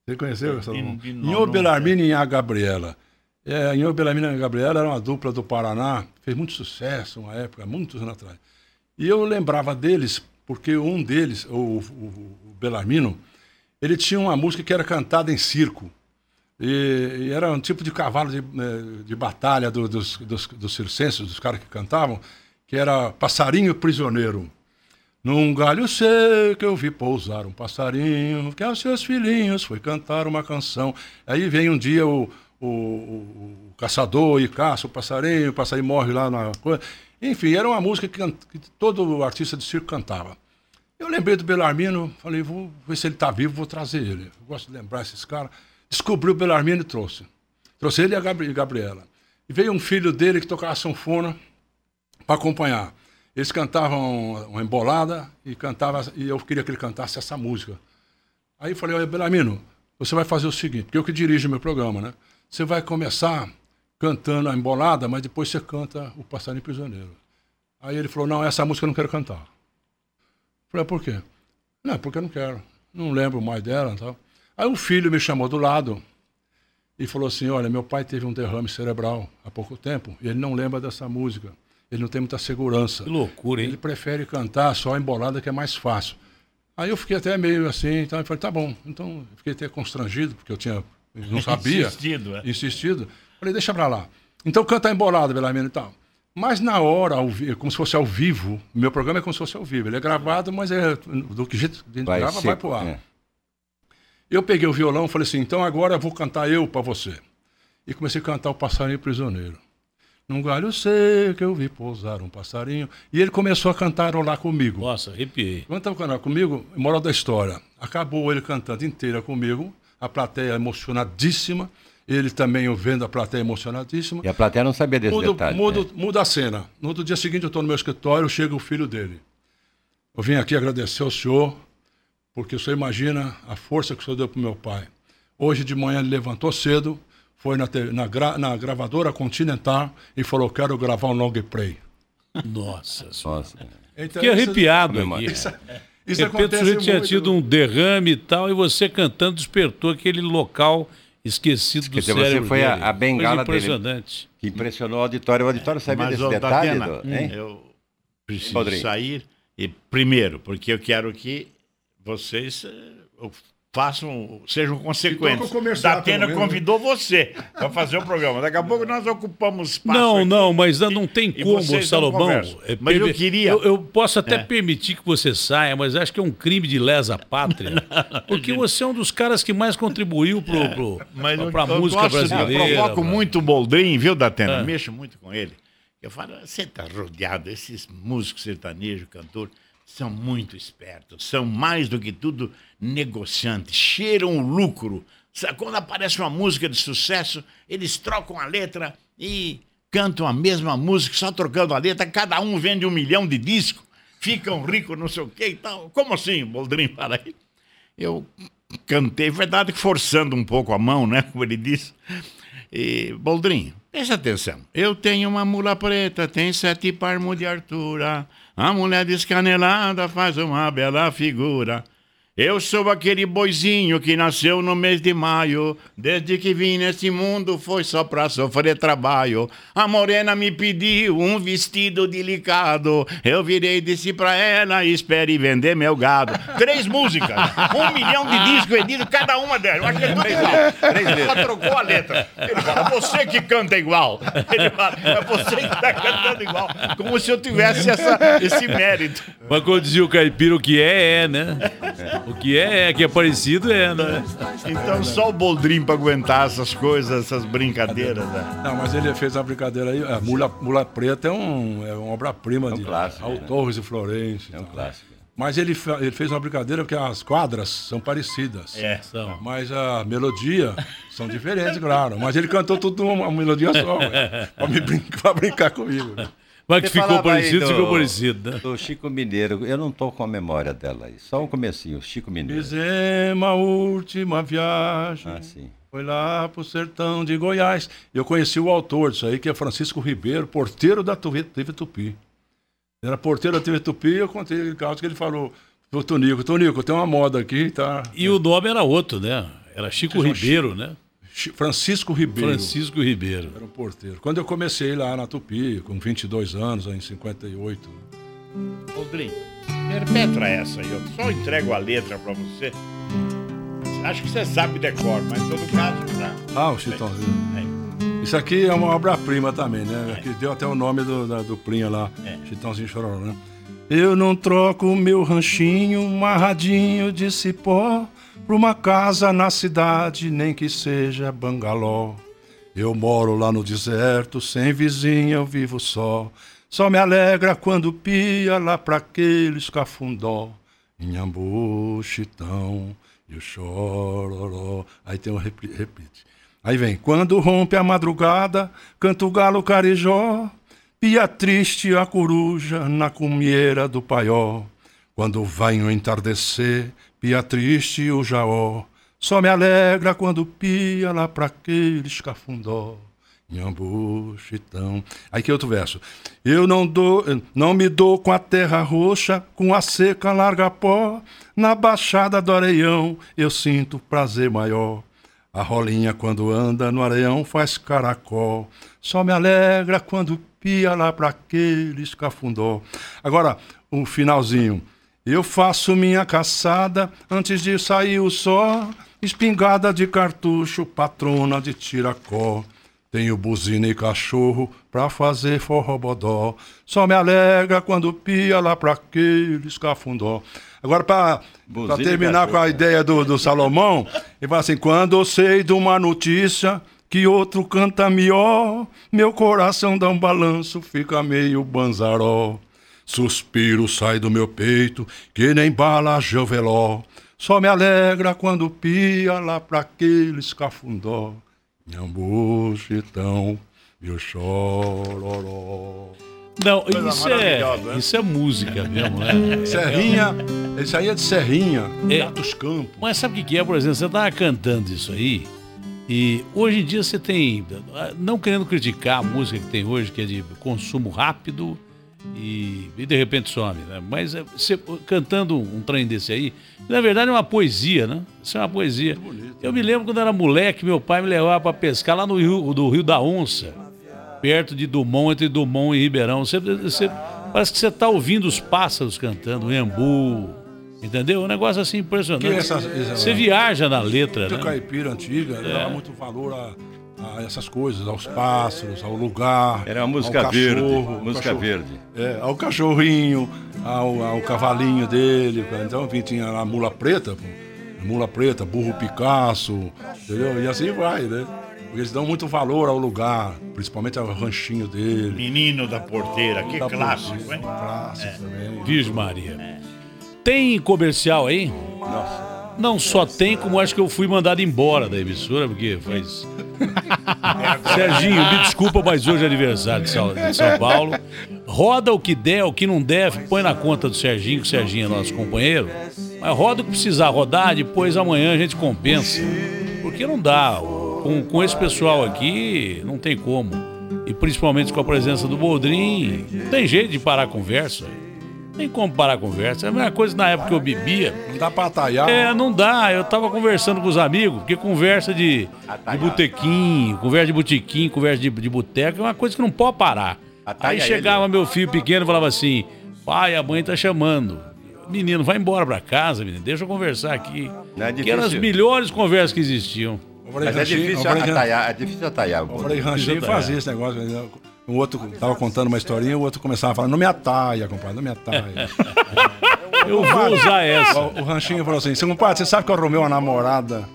Você conheceu essa dupla? Inho nome, Belarmine e a Gabriela. É, Inho Belarmine e a Gabriela era uma dupla do Paraná, fez muito sucesso uma época, muitos anos atrás. E eu lembrava deles porque um deles, o, o, o Belarmino, ele tinha uma música que era cantada em circo. E, e era um tipo de cavalo de, eh, de batalha do- dos, dos, dos circenses, dos caras que cantavam, que era Passarinho Prisioneiro. Num galho seco eu vi pousar um passarinho, que aos seus filhinhos foi cantar uma canção. Aí vem um dia o, o, o- o caçador e caça o passarinho, o passarinho morre lá na coisa. Enfim, era uma música que, que todo artista de circo cantava. Eu lembrei do Belarmino, falei, vou ver se ele está vivo, vou trazer ele. Eu gosto de lembrar esses caras. Descobri o Belarmino e trouxe. Trouxe ele e a Gabri- Gabriela. E veio um filho dele que tocava sanfona para acompanhar. Eles cantavam uma embolada e cantava e eu queria que ele cantasse essa música. Aí eu falei, olha, Belarmino, você vai fazer o seguinte, porque eu que dirijo meu programa, né? Você vai começar cantando a embolada, mas depois você canta o Passarinho Prisioneiro. Aí ele falou, não, essa música eu não quero cantar. Falei, por quê? Não, porque eu não quero. Não lembro mais dela e tal. Aí o filho me chamou do lado e falou assim, olha, meu pai teve um derrame cerebral há pouco tempo e ele não lembra dessa música. Ele não tem muita segurança. Que loucura, hein? Ele prefere cantar só a embolada, que é mais fácil. Aí eu fiquei até meio assim, então eu falei, tá bom. Então eu fiquei até constrangido, porque eu tinha, eu não *laughs* sabia. Insistido, é. Insistido. Falei, deixa pra lá. Então canta a embolada, Belarmino e tal. Mas na hora, ao vi- como se fosse ao vivo, meu programa é como se fosse ao vivo. Ele é gravado, mas é do que jeito que a gente Vai grava, vai seco, pro ar. é. Eu peguei o violão e falei assim, então agora eu vou cantar eu para você. E comecei a cantar o Passarinho Prisioneiro. Num galho seco eu vi pousar um passarinho. E ele começou a cantarolar comigo. Nossa, arrepiei. Quando estava cantando comigo, moral da história, acabou ele cantando inteira comigo, a plateia emocionadíssima, ele também eu vendo a plateia emocionadíssima. E a plateia não sabia desse Muda, detalhe. muda, né? muda a cena. No outro dia seguinte eu estou no meu escritório, chega o filho dele. Eu vim aqui agradecer ao senhor, porque o senhor imagina a força que o senhor deu para o meu pai. Hoje de manhã ele levantou cedo, foi na, na gra- na gravadora Continental e falou: quero gravar um long play. Nossa senhora. Nossa. Então, Fiquei isso- arrepiado Isso- aqui. Isso, De isso repente o acontece sujeito tinha tido um derrame e tal, e você cantando despertou aquele local esquecido do Esqueceu, você cérebro foi a- dele. a bengala Coisa dele. impressionante. Que impressionou o auditório. O auditório sabia Mas, desse ô, detalhe? Datena, do- hein? eu preciso sair. E, primeiro, porque eu quero que vocês eh, façam, sejam consequentes. toca o comercial, Datena pelo menos, né? convidou você para fazer o programa. Daqui a pouco nós ocupamos espaço. Não, aqui. não, mas não tem como, não Salomão. É, Mas eu queria- Eu, eu posso até É. permitir que você saia, mas acho que é um crime de lesa pátria. *laughs* porque você é um dos caras que mais contribuiu pro, pro, Mas eu, pra eu música gosto, brasileira. Eu provoco pra- muito o Boldrin, viu, Datena? É. Mexo muito com ele. Eu falo, você tá rodeado, esses músicos sertanejos, cantor, são muito espertos, são mais do que tudo negociantes, cheiram o lucro. Quando aparece uma música de sucesso, eles trocam a letra e cantam a mesma música, só trocando a letra, cada um vende um milhão de discos, ficam ricos, não sei o quê e tal. Como assim, Boldrin? Para aí. Eu cantei, verdade que forçando um pouco a mão, né? Como ele disse. E, Boldrin, preste atenção. Eu tenho uma mula preta, tem sete palmos de altura. A mulher descanelada faz uma bela figura. Eu sou aquele boizinho que nasceu no mês de maio. Desde que vim nesse mundo foi só pra sofrer trabalho. A morena me pediu um vestido delicado. Eu virei e disse pra ela: espere vender meu gado. Três músicas, um milhão de discos vendidos, cada uma delas. Eu acho que é tudo igual. Ela só trocou a letra. Ele fala: você que canta igual. Ele fala: é você que tá cantando igual. Como se eu tivesse essa, esse mérito. Mas quando dizia o caipira, o que é, é, né? O que é, é, que é parecido, é, né? Então só o Boldrin pra aguentar essas coisas, essas brincadeiras. Né? Não, mas ele fez uma brincadeira aí. A Mula, Mula Preta é, um, é uma obra-prima de clássico, né? Torres e Florencio. É um clássico. Mas ele, ele fez uma brincadeira porque as quadras são parecidas. É. São. Mas a melodia são diferentes, *laughs* claro. Mas ele cantou tudo uma melodia só, ué, *laughs* pra, me brin pra brincar comigo. né? Mas que ficou parecido, do- ficou parecido, né? Do Chico Mineiro, eu não tô com a memória dela aí. Só o comecinho, Chico Mineiro. Fizemos a última viagem. Ah, sim. Foi lá pro sertão de Goiás. Eu conheci o autor disso aí, que é Francisco Ribeiro, porteiro da TV, TV Tupi. Era porteiro da TV Tupi e eu contei aquele caso que ele falou pro Tonico, Tonico, tem uma moda aqui, tá? E o nome era outro, né? Era Chico Ribeiro, né? Francisco Ribeiro. Francisco Ribeiro. Era um porteiro. Quando eu comecei lá na Tupi, com 22 anos, em 58. Boldrin, perpetra essa aí. Eu só entrego a letra pra você. Acho que você sabe decor, mas em todo caso. Tá. Ah, o Chitãozinho. É. Isso aqui é uma obra-prima também, né? Que deu até o nome do, da duplinha lá, É. Chitãozinho Chororó, né? Eu não troco meu ranchinho, amarradinho de cipó, pra uma casa na cidade, nem que seja bangaló. Eu moro lá no deserto, sem vizinha, eu vivo só. Só me alegra quando pia lá pra aqueles cafundó. Inhambu, chitão e o chororó. Aí tem o repite. Aí vem, quando rompe a madrugada, canta o galo carijó, pia triste a coruja na cumieira do paió. Quando vai o entardecer, pia triste o jaó, só me alegra quando pia lá pra aqueles cafundó. Inhambu, chitão. Aí que outro verso. Eu não dou, não me dou com a terra roxa, com a seca larga pó. Na baixada do areião eu sinto prazer maior. A rolinha quando anda no areião faz caracol. Só me alegra quando pia lá pra aqueles cafundó. Agora, o finalzinho. Eu faço minha caçada antes de sair o sol. Espingarda de cartucho, patrona de tiracó. Tenho buzina e cachorro pra fazer forrobodó. Só me alegra quando pia lá pra aqueles cafundó. Agora, pra, pra terminar com a ideia do, do Salomão, ele fala assim: quando eu sei de uma notícia que outro canta melhor. Meu coração dá um balanço, fica meio banzaró. Suspiro sai do meu peito, que nem bala joveló. Só me alegra quando pia lá pra aquele escafundó. Nhambu, chitão, meu chororó. Não, Coisa isso é, né? isso é música mesmo, né? *laughs* Serrinha, isso aí é de Serrinha, É. Gatos Campos. Mas sabe o que que é, por exemplo? Você tava cantando isso aí, e hoje em dia você tem. Não querendo criticar a música que tem hoje, que é de consumo rápido e, e de repente some, né? Mas é, você cantando um trem desse aí, na verdade é uma poesia, né? Isso é uma poesia. Eu me lembro quando era moleque, meu pai me levava para pescar lá no Rio, do Rio da Onça, perto de Dumont, entre Dumont e Ribeirão. Você, você- parece que você tá ouvindo os pássaros cantando, o embu. Entendeu? Um negócio assim impressionante. Que essa- essa- Você viaja na letra, né? caipira antiga É. dava muito valor a, a essas coisas, aos pássaros, ao lugar. Era uma música ao verde, cachorro, ao música cachorro- verde. É, ao cachorrinho, ao, ao cavalinho dele. Então enfim, tinha a mula preta, mula preta, burro Picasso, entendeu? E assim vai, né? Porque eles dão muito valor ao lugar, principalmente ao ranchinho dele. Menino da porteira, que Da clássico, porteira, hein? Clássico também. Virgem Maria. Tem comercial aí? Nossa. Não só tem, como acho que eu fui mandado embora da emissora, porque faz. *laughs* Serginho, me desculpa, mas hoje é aniversário de São, de São Paulo. Roda o que der, o que não der, põe na conta do Serginho, que o Serginho é nosso companheiro. Mas roda o que precisar rodar, depois amanhã a gente compensa. Porque não dá. Com, com esse pessoal aqui, não tem como. E principalmente com a presença do Boldrin, não tem jeito de parar a conversa. Não tem como parar a conversa. É a mesma coisa na época que eu bebia. Não dá pra atalhar. É, não dá. Eu tava conversando com os amigos, porque conversa de, de botequim, conversa de botequim, conversa de, de boteco é uma coisa que não pode parar. Atalha Aí ele. chegava meu filho pequeno e falava assim: pai, a mãe tá chamando. Menino, vai embora pra casa, menino, deixa eu conversar aqui. É que eram as melhores conversas que existiam. Mas é ranchinho- difícil atalhar, é difícil atalhar. Eu falei, ranchinho Precisa fazia esse negócio. O outro tava contando uma historinha, o outro começava a falar, não me ataia, compadre, não me ataia. *laughs* Eu vou usar essa. O, o Ranchinho falou assim, seu compadre, você sabe que eu arrumei uma namorada?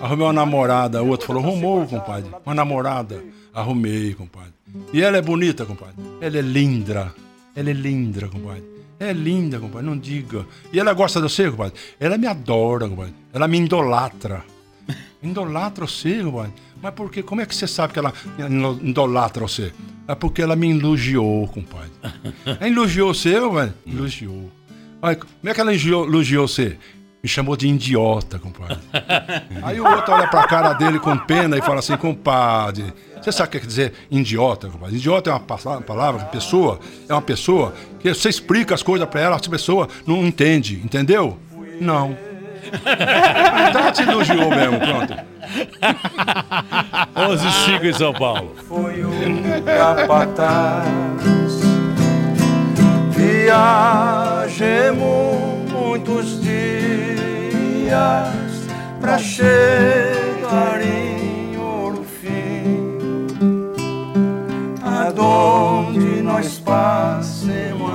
Arrumei uma namorada. O outro falou, arrumou, compadre. Uma namorada. Arrumei, compadre. E ela é bonita, compadre. Ela é linda. Ela é linda, compadre. É linda, compadre, não diga. E ela gosta de você, compadre? Ela me adora, compadre. Ela me idolatra. Idolatra você, compadre? Mas por quê? Como é que você sabe que ela idolatra você? É porque ela me elogiou, compadre. Ela *laughs* elogiou você, compadre? Elogiou. Aí, como é que ela elogiou, você? Me chamou de idiota, compadre. *laughs* Aí o outro olha pra cara dele com pena e fala assim, compadre, você sabe o que quer dizer idiota, compadre? Idiota é uma pa- palavra, pessoa, é uma pessoa que você explica as coisas pra ela, a pessoa não entende, entendeu? Não. *laughs* Então ela te elogiou mesmo, pronto. *laughs* 11 Chico em São Paulo. foi um capataz. Viajemos muitos dias pra chegar em Ouro Fino, aonde nós passemos.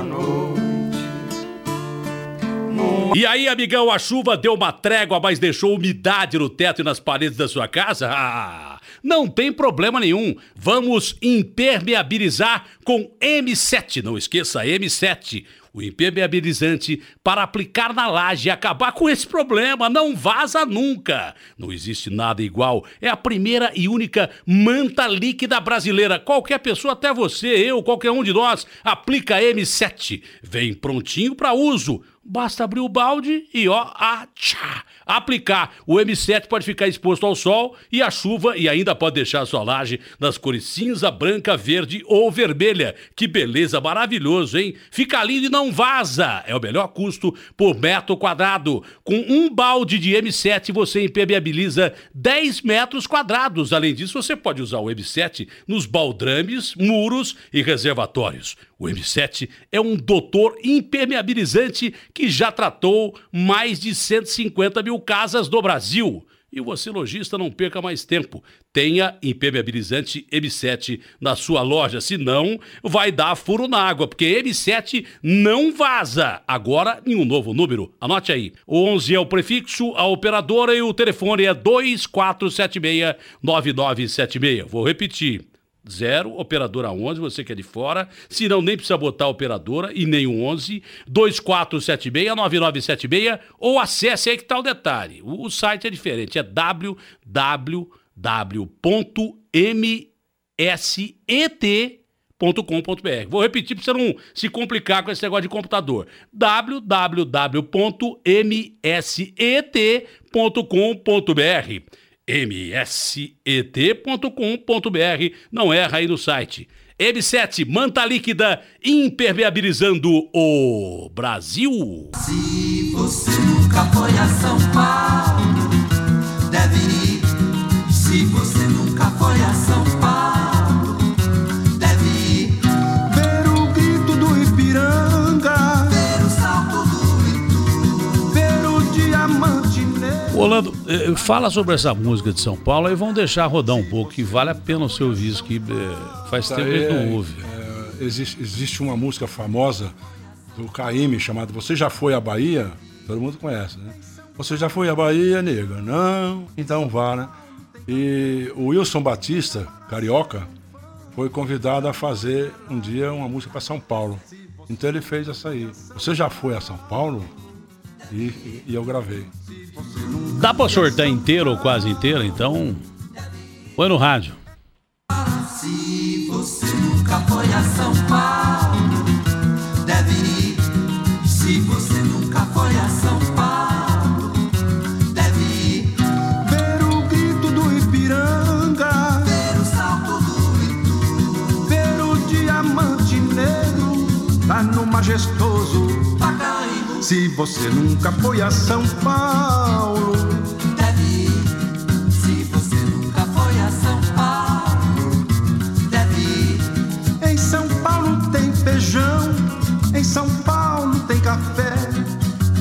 E aí, amigão, a chuva deu uma trégua, mas deixou umidade no teto e nas paredes da sua casa? Ah, não tem problema nenhum. Vamos impermeabilizar com M7. Não esqueça, M7. O impermeabilizante para aplicar na laje e acabar com esse problema. Não vaza nunca. Não existe nada igual. É a primeira e única manta líquida brasileira. Qualquer pessoa, até você, eu, qualquer um de nós, aplica M7. Vem prontinho para uso. Basta abrir o balde e ó, tchá, aplicar. O M7 pode ficar exposto ao sol e à chuva e ainda pode deixar a sua laje nas cores cinza, branca, verde ou vermelha. Que beleza, maravilhoso, hein? Fica lindo e não vaza. É o melhor custo por metro quadrado. Com um balde de M7 você impermeabiliza 10 metros quadrados. Além disso, você pode usar o M7 nos baldrames, muros e reservatórios. O M7 é um doutor impermeabilizante que já tratou mais de 150 mil casas do Brasil. E você, lojista, não perca mais tempo. Tenha impermeabilizante M7 na sua loja, senão vai dar furo na água, porque M7 não vaza. Agora em um novo número. Anote aí. O 11 é o prefixo, a operadora e o telefone é 2476-9976. Vou repetir. 0, operadora 11, você que é de fora. Se não, nem precisa botar a operadora e nem o 11, 2476-9976 ou acesse aí que tá o detalhe. O, o site é diferente, é www.mset.com.br. Vou repetir para você não se complicar com esse negócio de computador. www.mset.com.br mset.com.br. Não erra aí no site. M7, manta líquida, impermeabilizando o Brasil. Se você nunca foi a São Paulo, deve ir. Se você nunca foi a São Orlando, eh, fala sobre essa música de São Paulo e vamos deixar rodar um pouco, que vale a pena o seu isso, que faz Isso tempo que gente é- não ouve. é, existe, existe uma música famosa do Caíme chamada Você Já Foi à Bahia? Todo mundo conhece, né? Você já foi à Bahia, nega? Não? Então vá, né? E o Wilson Batista, carioca, foi convidado a fazer um dia uma música para São Paulo. Então ele fez essa aí. Você já foi a São Paulo? E, e- eu gravei. Dá pra sortar inteiro ou quase inteiro, então põe no rádio. Se você nunca foi a São Paulo, deve ir. Se você Se você nunca foi a São Paulo, deve ir. Se você nunca foi a São Paulo, deve ir. em São Paulo tem feijão, em São Paulo tem café.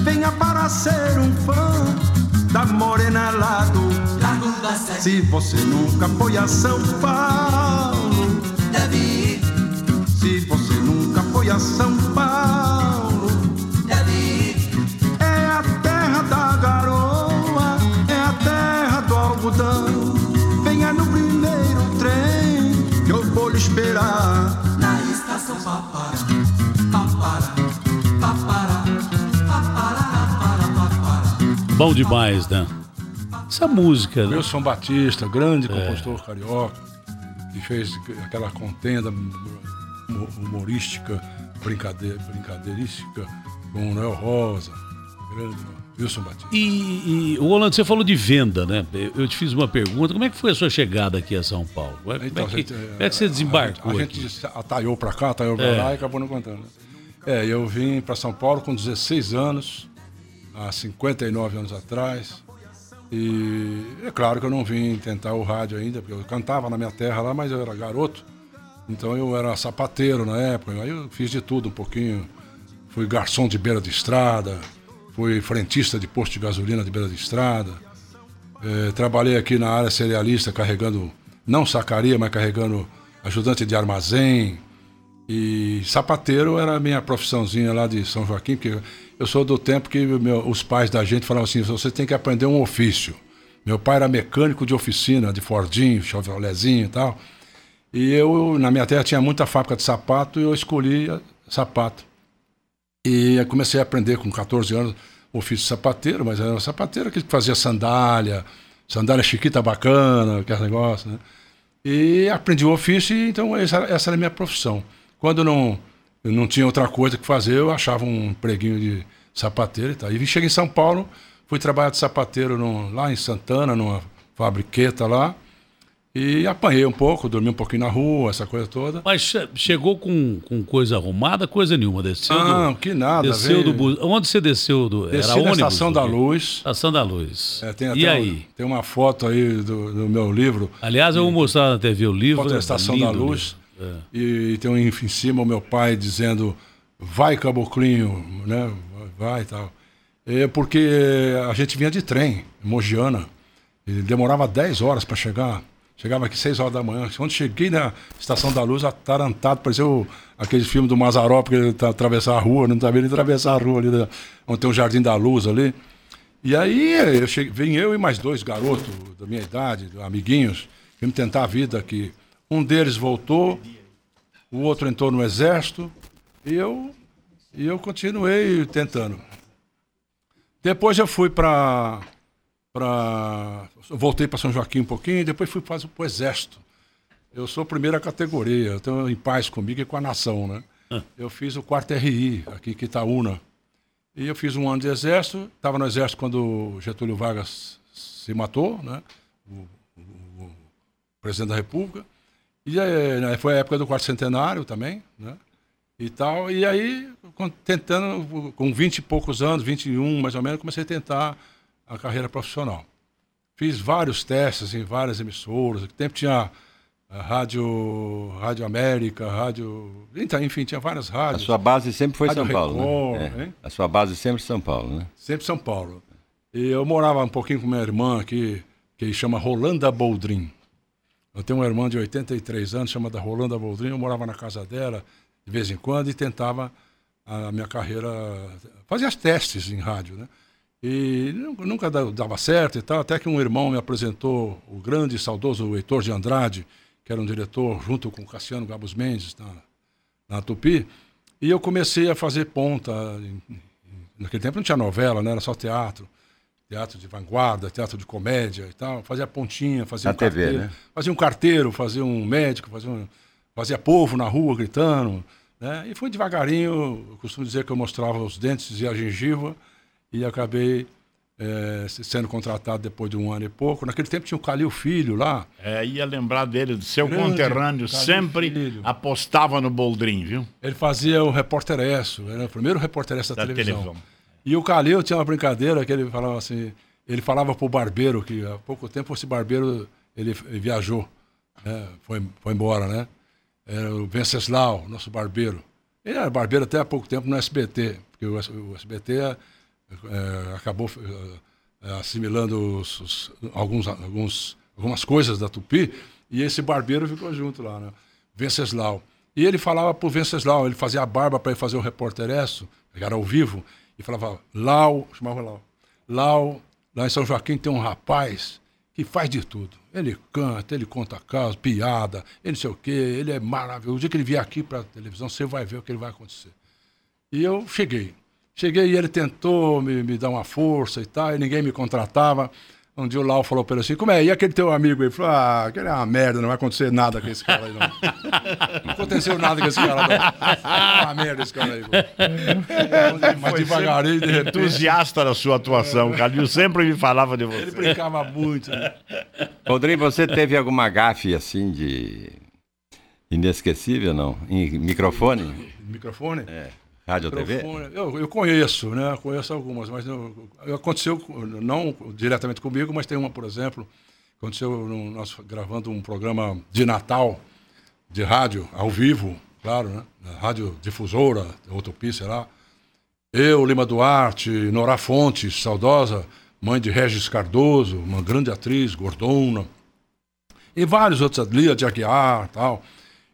Venha para ser um fã da morena lá do. Da Sé, Se você nunca foi a São Paulo, deve ir. se você nunca foi a São Paulo, Bom demais, né? Essa música, né? Wilson Batista, grande compositor carioca, que fez aquela contenda humo- humorística, brincadeira, brincadeirística com o Noel Rosa, grande Wilson Batista. E, e o Orlando, você falou de venda, né? Eu- te fiz uma pergunta. Como é que foi a sua chegada aqui a São Paulo? Como é, como é Então, que, a gente, como é que você desembarcou A gente, a gente ataiou pra cá, ataiou pra É. lá e acabou não contando. né? É, eu vim para São Paulo com 16 anos, há 59 anos atrás. E é claro que eu não vim tentar o rádio ainda, porque eu cantava na minha terra lá, mas eu era garoto. Então eu era sapateiro na época, aí eu fiz de tudo um pouquinho. Fui garçom de beira de estrada, fui frentista de posto de gasolina de beira de estrada. Eh, trabalhei aqui na área cerealista, carregando, não sacaria, mas carregando ajudante de armazém. E sapateiro era a minha profissãozinha lá de São Joaquim, porque eu sou do tempo que meu- os pais da gente falavam assim: você tem que aprender um ofício. Meu pai era mecânico de oficina, de Fordinho, Chevroletzinho e tal. E eu, na minha terra, tinha muita fábrica de sapato e eu escolhi sapato. E eu comecei a aprender com 14 anos o ofício de sapateiro, mas era um sapateiro que fazia sandália, sandália chiquita bacana, aquele negócio, né? E aprendi o ofício, então essa, essa era a minha profissão. Quando não, eu não tinha outra coisa que fazer, eu achava um empreguinho de sapateiro e tal. E cheguei em São Paulo, fui trabalhar de sapateiro lá em Santana, numa fabriqueta lá, e apanhei um pouco, dormi um pouquinho na rua, essa coisa toda. Mas che- chegou com, com coisa arrumada, coisa nenhuma. Desceu Não, do, que nada, Desceu veio- do bus. Onde você desceu do. Desci era na ônibus? Estação da? Luz. Estação da Luz. É, tem e um- aí? tem uma foto aí do, do meu livro. Aliás, eu vou mostrar na TV o livro. Foto da Estação da Luz. É. E tem um em cima o meu pai dizendo, vai caboclinho, né? Vai e tal. É porque a gente vinha de trem, Mogiana. Ele demorava 10 horas para chegar. Chegava aqui 6 horas da manhã. Quando cheguei na Estação da Luz, atarantado, parecia o, aquele filme do Mazarop, que ele tá, atravessar a rua, não sabia ele atravessar a rua ali, né, onde tem o Jardim da Luz ali. E aí eu cheguei, vem eu e mais dois garotos da minha idade, amiguinhos, vimos tentar a vida aqui. Um deles voltou, o outro entrou no exército, e eu, e eu continuei tentando. Depois eu fui para. Pra, voltei para São Joaquim um pouquinho, depois fui para o exército. Eu sou primeira categoria, estou em paz comigo e com a nação, né? Eu fiz o quarto RI aqui em Quitaúna. E eu fiz um ano de exército, estava no exército quando Getúlio Vargas se matou, né? O, o, o presidente da República. E aí, né, foi a época do quarto centenário também, né? E tal. E aí, tentando, com 20 e poucos anos, 21 mais ou menos, comecei a tentar a carreira profissional. Fiz vários testes em várias emissoras. Naquele tempo tinha a Rádio, Rádio América, Rádio. Enfim, tinha várias A rádios. sua base sempre foi Rádio São Paulo, Record, né? É. A sua base sempre São Paulo, né? Sempre São Paulo. E eu morava um pouquinho com minha irmã aqui, que chama Rolanda Boldrin. Eu tenho uma irmã de 83 anos, chamada Rolanda Boldrin. Eu morava na casa dela de vez em quando e tentava a minha carreira, fazia as testes em rádio, né? E nu- nunca da- dava certo e tal, até que um irmão me apresentou o grande e saudoso Heitor de Andrade, que era um diretor junto com o Cassiano Gabos Mendes na, na Tupi, e eu comecei a fazer ponta. naquele tempo não tinha novela, né? era só teatro. Teatro de vanguarda, teatro de comédia e tal. Fazia pontinha, fazia Na um TV, carteiro. né? Fazia um carteiro, fazia um médico, fazia, um, fazia povo na rua gritando. Né? E foi devagarinho, eu costumo dizer que eu mostrava os dentes e a gengiva, e acabei eh, sendo contratado depois de um ano e pouco. Naquele tempo tinha o Calil Filho lá, É, ia lembrar dele, do seu Grande conterrâneo, Calil sempre Filho. apostava no Boldrin, viu? Ele fazia o repórter Esso, era o primeiro repórter da, Da televisão. televisão. E o Calil tinha uma brincadeira que ele falava assim, ele falava pro barbeiro que há pouco tempo esse barbeiro ele, ele viajou, né? foi, foi embora, né? Era o Venceslau, nosso barbeiro. Ele era barbeiro até há pouco tempo no SBT, porque o, o SBT eh, acabou eh, assimilando os- os- alguns, alguns, algumas coisas da Tupi, e esse barbeiro ficou junto lá, né? Venceslau. E ele falava pro Venceslau, ele fazia a barba para ele fazer o repórter Esso, que era ao vivo, e falava, Lau, chamava Lau, Lau, lá em São Joaquim tem um rapaz que faz de tudo. Ele canta, ele conta casos, piada, ele não sei o quê, ele é maravilhoso. O dia que ele vier aqui para televisão, você vai ver o que ele vai acontecer. E eu cheguei. Cheguei e ele tentou me, me dar uma força e tal, e ninguém me contratava. Um dia o Lau falou para ele assim, como é? E aquele teu amigo? Ele falou, ah, aquele é uma merda, não vai acontecer nada com esse cara aí, não. *laughs* Não aconteceu nada com esse cara, não. É uma merda esse cara aí. pô. Mas devagarinho, de repente, Entusiasta da sua atuação. O Calil sempre me falava de ele você. brincava muito. né? Rodrigo, você teve alguma gafe assim de inesquecível, não? Em microfone? Microfone? Rádio TV? Eu, eu conheço, né? Conheço algumas, mas aconteceu não diretamente comigo, mas tem uma, por exemplo, aconteceu no- nós gravando um programa de Natal de rádio ao vivo, claro, né? Na rádio difusora, Utopia, sei lá. Eu, Lima Duarte, Nora Fontes, saudosa, mãe de Regis Cardoso, uma grande atriz, gordona, e vários outros, Lia de Aguiar tal.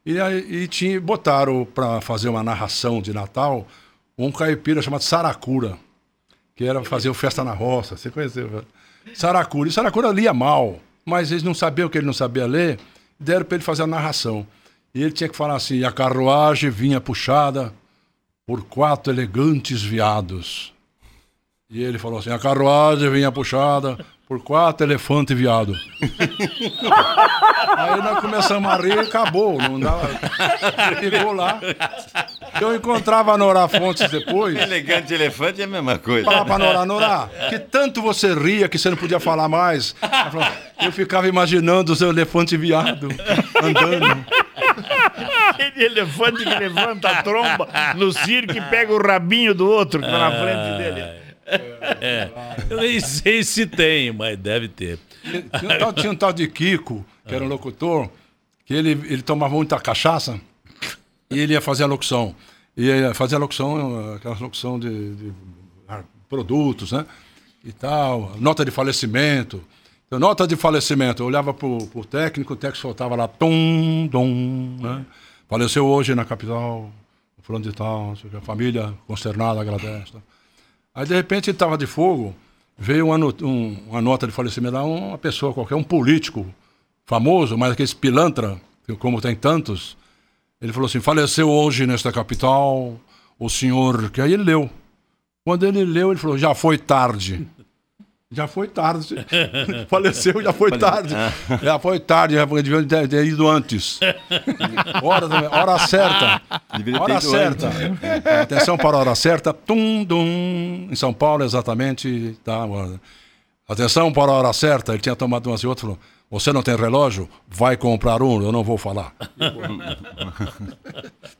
E, aí, e tinha, botaram para fazer uma narração de Natal um caipira chamado Saracura, que era fazer o Festa na Roça. Você conheceu? né? Saracura. E Saracura lia mal, mas eles não sabiam que ele não sabia ler, deram para ele fazer a narração. E ele tinha que falar assim: a carruagem vinha puxada por quatro elegantes viados. E ele falou assim: a carruagem vinha puxada por quatro elefantes viados. *laughs* Aí nós começamos a rir e acabou. Não dava. Pegou lá. Eu encontrava a Nora Fontes depois. Elegante elefante é a mesma coisa. Falava pra Nora, Nora, que tanto você ria que você não podia falar mais. Ela falou, Eu ficava imaginando os elefantes viado andando. Aquele elefante que levanta a tromba no circo e pega o rabinho do outro que tá na frente dele. É. Eu nem sei se tem, mas deve ter. Tinha um, tal, tinha um tal de Kiko, que era um locutor, que ele, ele tomava muita cachaça e ele ia fazer a locução. Ia fazer a locução, aquela locução de, de, ah, produtos, né? E tal, nota de falecimento. Então, nota de falecimento. Eu olhava pro, pro técnico, o técnico soltava lá, tum, tum, né? Faleceu hoje na capital, fulano de tal, a família consternada agradece. Aí, de repente, ele estava de fogo, veio uma, um- uma nota de falecimento lá, uma pessoa qualquer, um político famoso, mas aqueles pilantra, como tem tantos, ele falou assim, faleceu hoje nesta capital o senhor... Que aí ele leu. Quando ele leu, ele falou, já foi tarde. Já foi tarde. *laughs* Faleceu, já foi tarde. Já foi tarde, já foi- devia ter, ter ido antes. Hora, hora certa. Hora ido certa. Atenção para a hora certa. Tum, dum. Em São Paulo, exatamente. Tá, agora. Atenção para a hora certa. Ele tinha tomado umas e outras falou: Você não tem relógio? Vai comprar um, eu não vou falar. *laughs*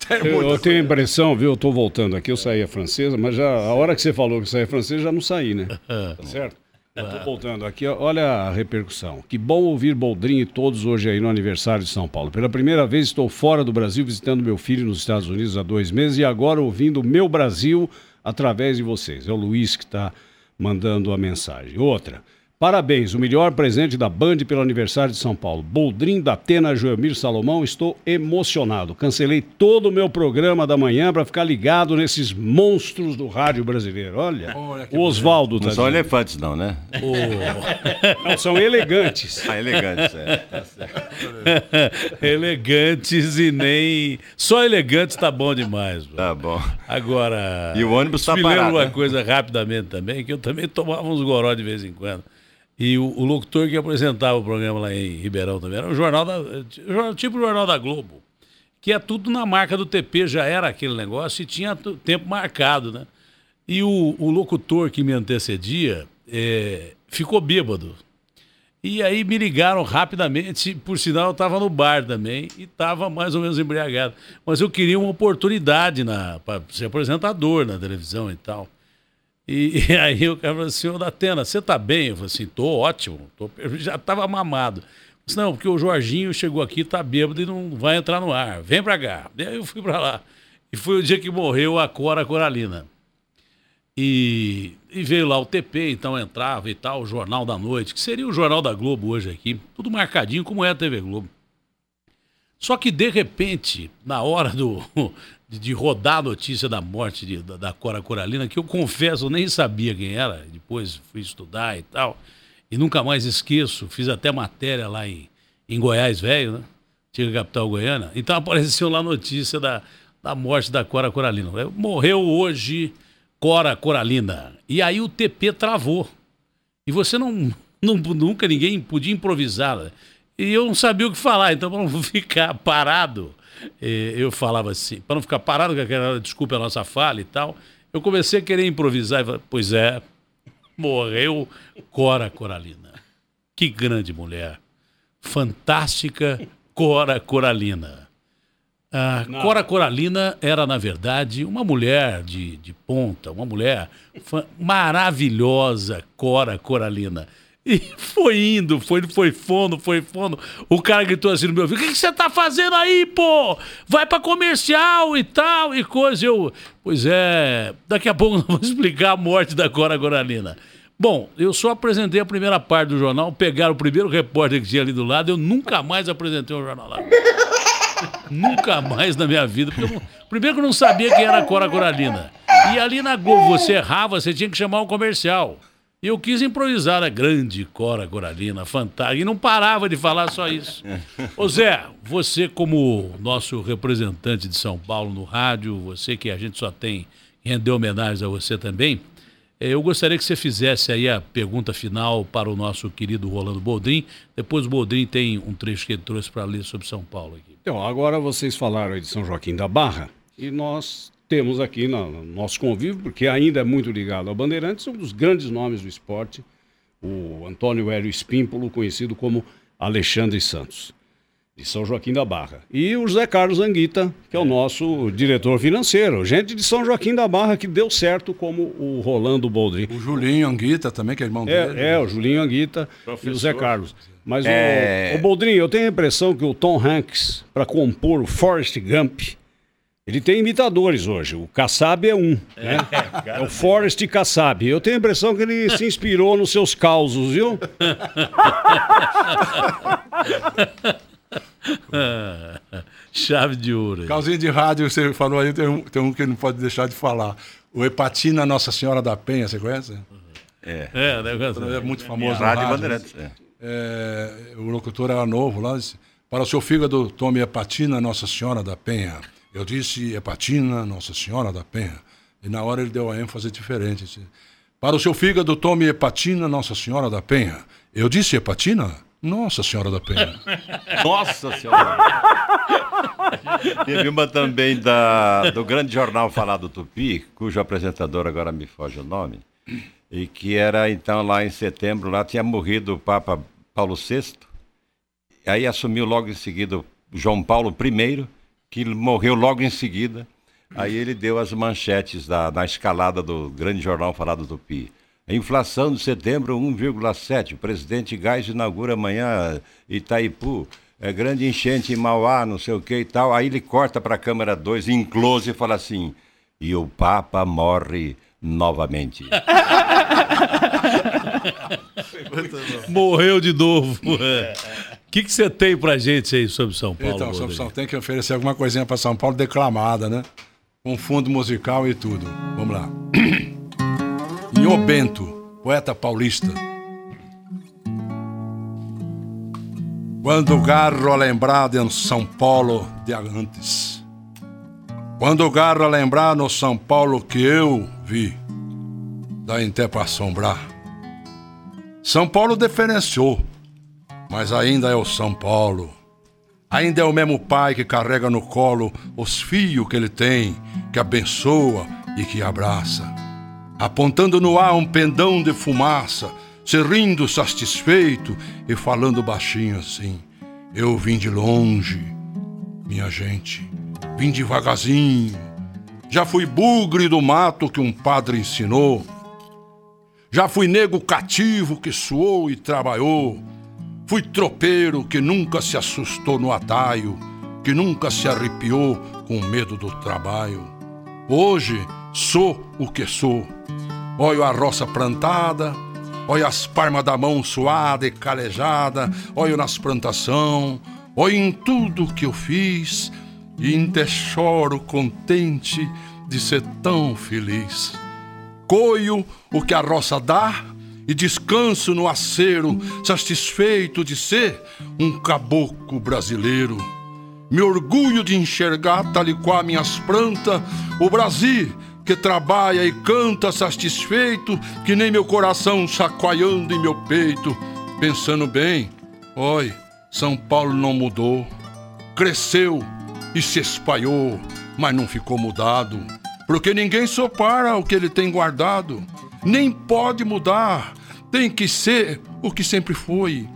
Tem Eu, eu tenho a impressão, viu? Eu tô voltando aqui, eu saí a francesa, mas já a hora que você falou que saía francesa, já não saí, né? Tá *laughs* certo? Eu tô voltando aqui, olha a repercussão. Que bom ouvir Boldrin e todos hoje aí no aniversário de São Paulo. Pela primeira vez estou fora do Brasil visitando meu filho nos Estados Unidos há dois meses e agora ouvindo o meu Brasil através de vocês. É o Luiz que está mandando a mensagem. Outra. Parabéns, o melhor presente da Band pelo aniversário de São Paulo. Boldrin da Atena Joelmir Salomão, estou emocionado. Cancelei todo o meu programa da manhã para ficar ligado nesses monstros do rádio brasileiro. Olha, Olha que o Oswaldo tá Não são dizendo. elefantes, não, né? *laughs* Não, são elegantes. Ah, elegantes, é. Tá certo. *laughs* elegantes e nem. Só elegantes tá bom demais. mano. Tá bom. Agora. E o ônibus tá me lembro parado, uma né? coisa rapidamente também, que eu também tomava uns goró de vez em quando. E o, o locutor que apresentava o programa lá em Ribeirão também era um jornal da. Tipo o Jornal da Globo. Que é tudo na marca do TP, já era aquele negócio e tinha tempo marcado, né? E o, o locutor que me antecedia eh, ficou bêbado. E aí me ligaram rapidamente, por sinal eu estava no bar também e estava mais ou menos embriagado. Mas eu queria uma oportunidade para ser apresentador na televisão e tal. E, *laughs* e aí o cara falou assim, ô Datena, você tá bem? Eu falei assim, tô ótimo, tô, já estava mamado. Disse, não, porque o Jorginho chegou aqui, tá bêbado e não vai entrar no ar. Vem pra cá. E aí eu fui pra lá. E foi o dia que morreu a Cora Coralina. E, e veio lá o TP, então entrava e tal, o Jornal da Noite, que seria o Jornal da Globo hoje aqui, tudo marcadinho como é a TV Globo. Só que, de repente, na hora do, *laughs* de, rodar a notícia da morte de- da, da Cora Coralina, que eu confesso, eu nem sabia quem era, depois fui estudar e tal, e nunca mais esqueço, fiz até matéria lá em, em Goiás Velho, né? Antiga capital goiana. Então apareceu lá a notícia da, da morte da Cora Coralina. Morreu hoje Cora Coralina. E aí o TP travou. E você não, *laughs* não- nunca ninguém podia improvisar. E eu não sabia o que falar, então para não *laughs* ficar parado, eh, eu falava assim, para não ficar parado com aquela desculpa a nossa fala e tal, eu comecei a querer improvisar e falei, pois é, morreu Cora Coralina. Que grande mulher. Fantástica Cora Coralina. A Cora Coralina era, na verdade, uma mulher de, de ponta, uma mulher maravilhosa, Cora Coralina. E foi indo, foi, foi fundo, foi fundo. O cara gritou assim no meu ouvido: O que, você tá fazendo aí, pô? Vai pra comercial e tal, e coisa. Eu, pois é, daqui a pouco nós *laughs* vamos explicar a morte da Cora Coralina. Bom, eu só apresentei a primeira parte do jornal, pegaram o primeiro repórter que tinha ali do lado, eu nunca mais apresentei um jornal lá. *laughs* Nunca mais na minha vida. primeiro que eu não sabia quem era a Cora Coralina. E ali na Globo você errava, você tinha que chamar um comercial. E eu quis improvisar a grande Cora Coralina, fantástica. E não parava de falar só isso. *laughs* Ô Zé, você como nosso representante de São Paulo no rádio, você que a gente só tem render homenagens a você também, eh, eu gostaria que você fizesse aí a pergunta final para o nosso querido Rolando Boldrin. Depois o Boldrin tem um trecho que ele trouxe para ler sobre São Paulo aqui. Então, agora vocês falaram aí de São Joaquim da Barra e nós temos aqui no, no nosso convívio, porque ainda é muito ligado ao Bandeirantes, um dos grandes nomes do esporte, o Antônio Hélio Espímpolo, conhecido como Alexandre Santos, de São Joaquim da Barra. E o José Carlos Anguita, que é o nosso diretor financeiro, gente de São Joaquim da Barra que deu certo como o Rolando Boldrin. O Julinho Anguita também, que é irmão dele. É, é, o Julinho Anguita e o Zé Carlos. Mas É. o, o Boldrin, eu tenho a impressão que o Tom Hanks, para compor o Forrest Gump, Ele tem imitadores hoje. O Kassab é um. Né? *laughs* É, o Forrest Kassab. Eu tenho a impressão que ele *laughs* se inspirou nos seus causos, viu? *laughs* Chave de ouro. aí. Calzinho de rádio, você falou aí, tem um, tem um que não pode deixar de falar. O Hepatina Nossa Senhora da Penha, você conhece? É. É, negócio. É muito famoso. no Rádio rádio. Bandeirantes. é. É, o locutor era novo lá. Disse, Para o seu fígado, tome hepatina Nossa Senhora da Penha. Eu disse hepatina Nossa Senhora da Penha. E na hora ele deu a ênfase diferente. Disse, Para o seu fígado, tome hepatina Nossa Senhora da Penha. Eu disse hepatina Nossa Senhora da Penha. *laughs* Nossa Senhora! Teve uma também da, do grande jornal Falado Tupi, cujo apresentador agora me foge o nome, e que era então lá em setembro, lá tinha morrido o Papa Paulo VI, aí assumiu logo em seguida João Paulo I, que morreu logo em seguida. Aí ele deu as manchetes da, na escalada do grande jornal Falado Tupi. A inflação de setembro 1,7. O presidente Gás inaugura amanhã Itaipu. É grande enchente em Mauá, não sei o que e tal. Aí ele corta para a câmera 2 em close e fala assim: e o Papa morre novamente. *laughs* Morreu de novo. O *laughs* que que você tem pra gente aí sobre São Paulo? Então, São Rodrigo? Paulo tem que oferecer alguma coisinha para São Paulo declamada, né? Com fundo musical e tudo. Vamos lá. *clears throat* Nhô Bento, poeta paulista. Quando garro a lembrar de um São Paulo de antes. Quando garro a lembrar no São Paulo que eu vi. Dá até para assombrar. São Paulo diferenciou, mas ainda é o São Paulo. Ainda é o mesmo pai que carrega no colo os filhos que ele tem, que abençoa e que abraça. Apontando no ar um pendão de fumaça, se rindo satisfeito e falando baixinho assim. Eu vim de longe, minha gente, vim devagarzinho. Já fui bugre do mato que um padre ensinou. Já fui nego cativo que suou e trabalhou. Fui tropeiro que nunca se assustou no ataio, que nunca se arrepiou com medo do trabalho. Hoje sou o que sou. Olho a roça plantada, olho as palmas da mão suada e calejada, olho nas plantação, olho em tudo que eu fiz e até choro contente de ser tão feliz. Coio o que a roça dá e descanso no acero, satisfeito de ser um caboclo brasileiro. Me orgulho de enxergar, tal e qual minhas plantas, o Brasil que trabalha e canta satisfeito, que nem meu coração chacoalhando em meu peito, pensando bem, oi, São Paulo não mudou, cresceu e se espalhou, mas não ficou mudado, porque ninguém sopara o que ele tem guardado, nem pode mudar, tem que ser o que sempre foi.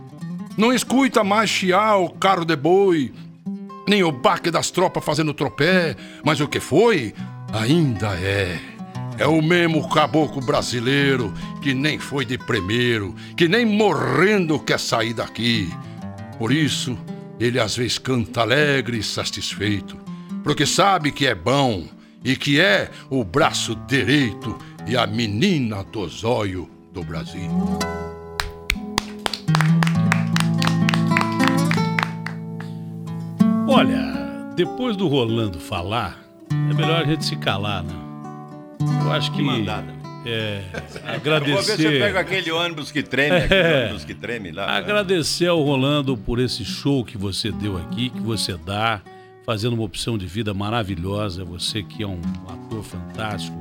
Não escuta mais chiar o carro de boi, nem o baque das tropas fazendo tropé, mas o que foi, ainda é. É o mesmo caboclo brasileiro que nem foi de primeiro, que nem morrendo quer sair daqui. Por isso, ele às vezes canta alegre e satisfeito, porque sabe que é bom e que é o braço direito e a menina do zóio do Brasil. Olha, depois do Rolando falar, é melhor a gente se calar, né? Eu acho que. É, Vou ver se eu agradecer. pego aquele ônibus que treme, aquele É. ônibus que treme lá. Agradecer ao Rolando por esse show que você deu aqui, que você dá, fazendo uma opção de vida maravilhosa. Você que é um ator fantástico,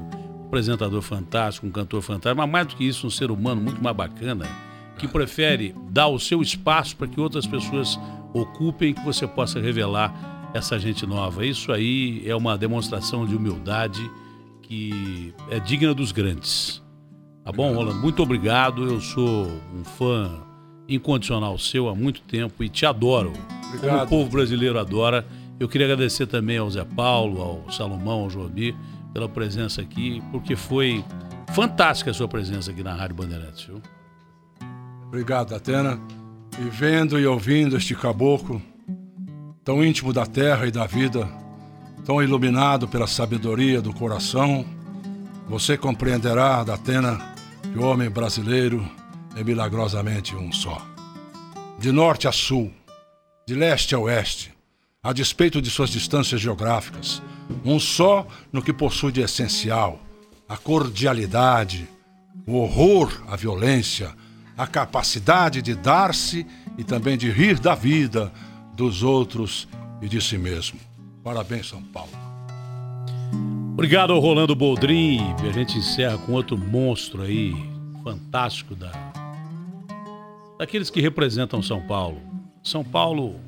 apresentador fantástico, um cantor fantástico, mas mais do que isso, um ser humano muito mais bacana, que prefere dar o seu espaço para que outras pessoas ocupem, que você possa revelar essa gente nova. Isso aí é uma demonstração de humildade que é digna dos grandes. Tá bom, Rolando? Muito obrigado. Eu sou um fã incondicional seu há muito tempo e te adoro. Como o Obrigado. povo brasileiro adora. Eu queria agradecer também ao Zé Paulo, ao Salomão, ao Jobi, pela presença aqui, porque foi fantástica a sua presença aqui na Rádio Bandeirantes, viu? Obrigado, Atena. E vendo e ouvindo este caboclo, tão íntimo da terra e da vida, tão iluminado pela sabedoria do coração, você compreenderá, Datena, que o homem brasileiro é milagrosamente um só. De norte a sul, de leste a oeste, a despeito de suas distâncias geográficas, um só no que possui de essencial: a cordialidade, o horror à violência, a capacidade de dar-se e também de rir da vida, dos outros e de si mesmo. Parabéns, São Paulo. Obrigado ao Rolando Boldrin. A gente encerra com outro monstro aí, fantástico da daqueles que representam São Paulo. São Paulo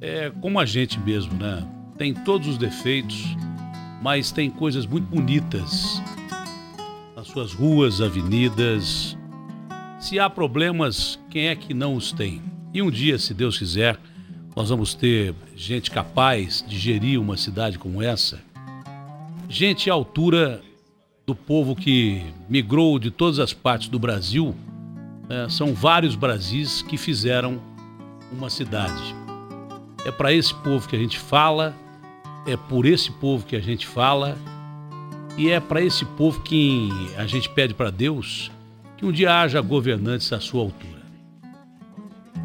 é como a gente mesmo, né? Tem todos os defeitos, mas tem coisas muito bonitas nas suas ruas, avenidas. Se há problemas, quem é que não os tem? E um dia, se Deus quiser, nós vamos ter gente capaz de gerir uma cidade como essa. Gente à altura do povo que migrou de todas as partes do Brasil. É, são vários Brasis que fizeram uma cidade. É para esse povo que a gente fala, é por esse povo que a gente fala, e é para esse povo que a gente pede para Deus que um dia haja governantes à sua altura.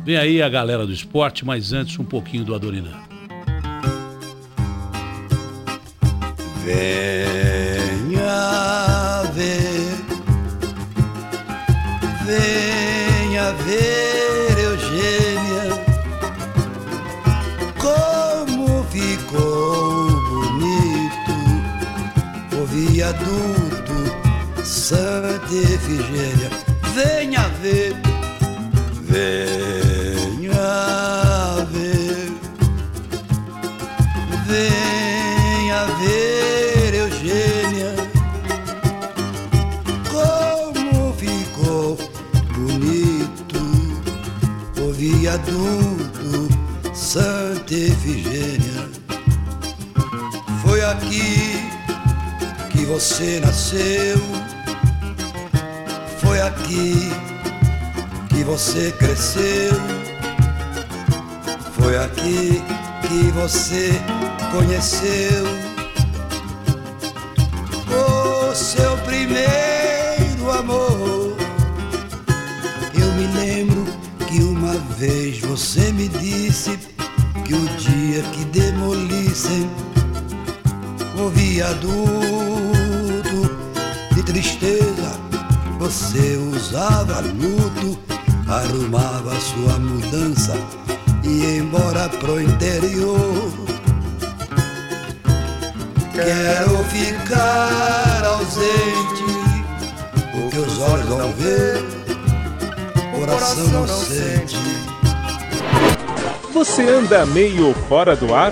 Vem aí a galera do esporte, mas antes um pouquinho do Adoniran. Venha ver, venha ver, viaduto Santa Efigênia. Venha ver, venha você nasceu, foi aqui que você cresceu, foi aqui que você conheceu. O seu primeiro amor. Eu me lembro que uma vez você me disse que o dia que demolissem o viaduto tristeza, você usava luto, arrumava sua mudança e ia embora pro interior. Quero ficar ausente, o que os olhos vê, o coração não sente. Você anda meio fora do ar?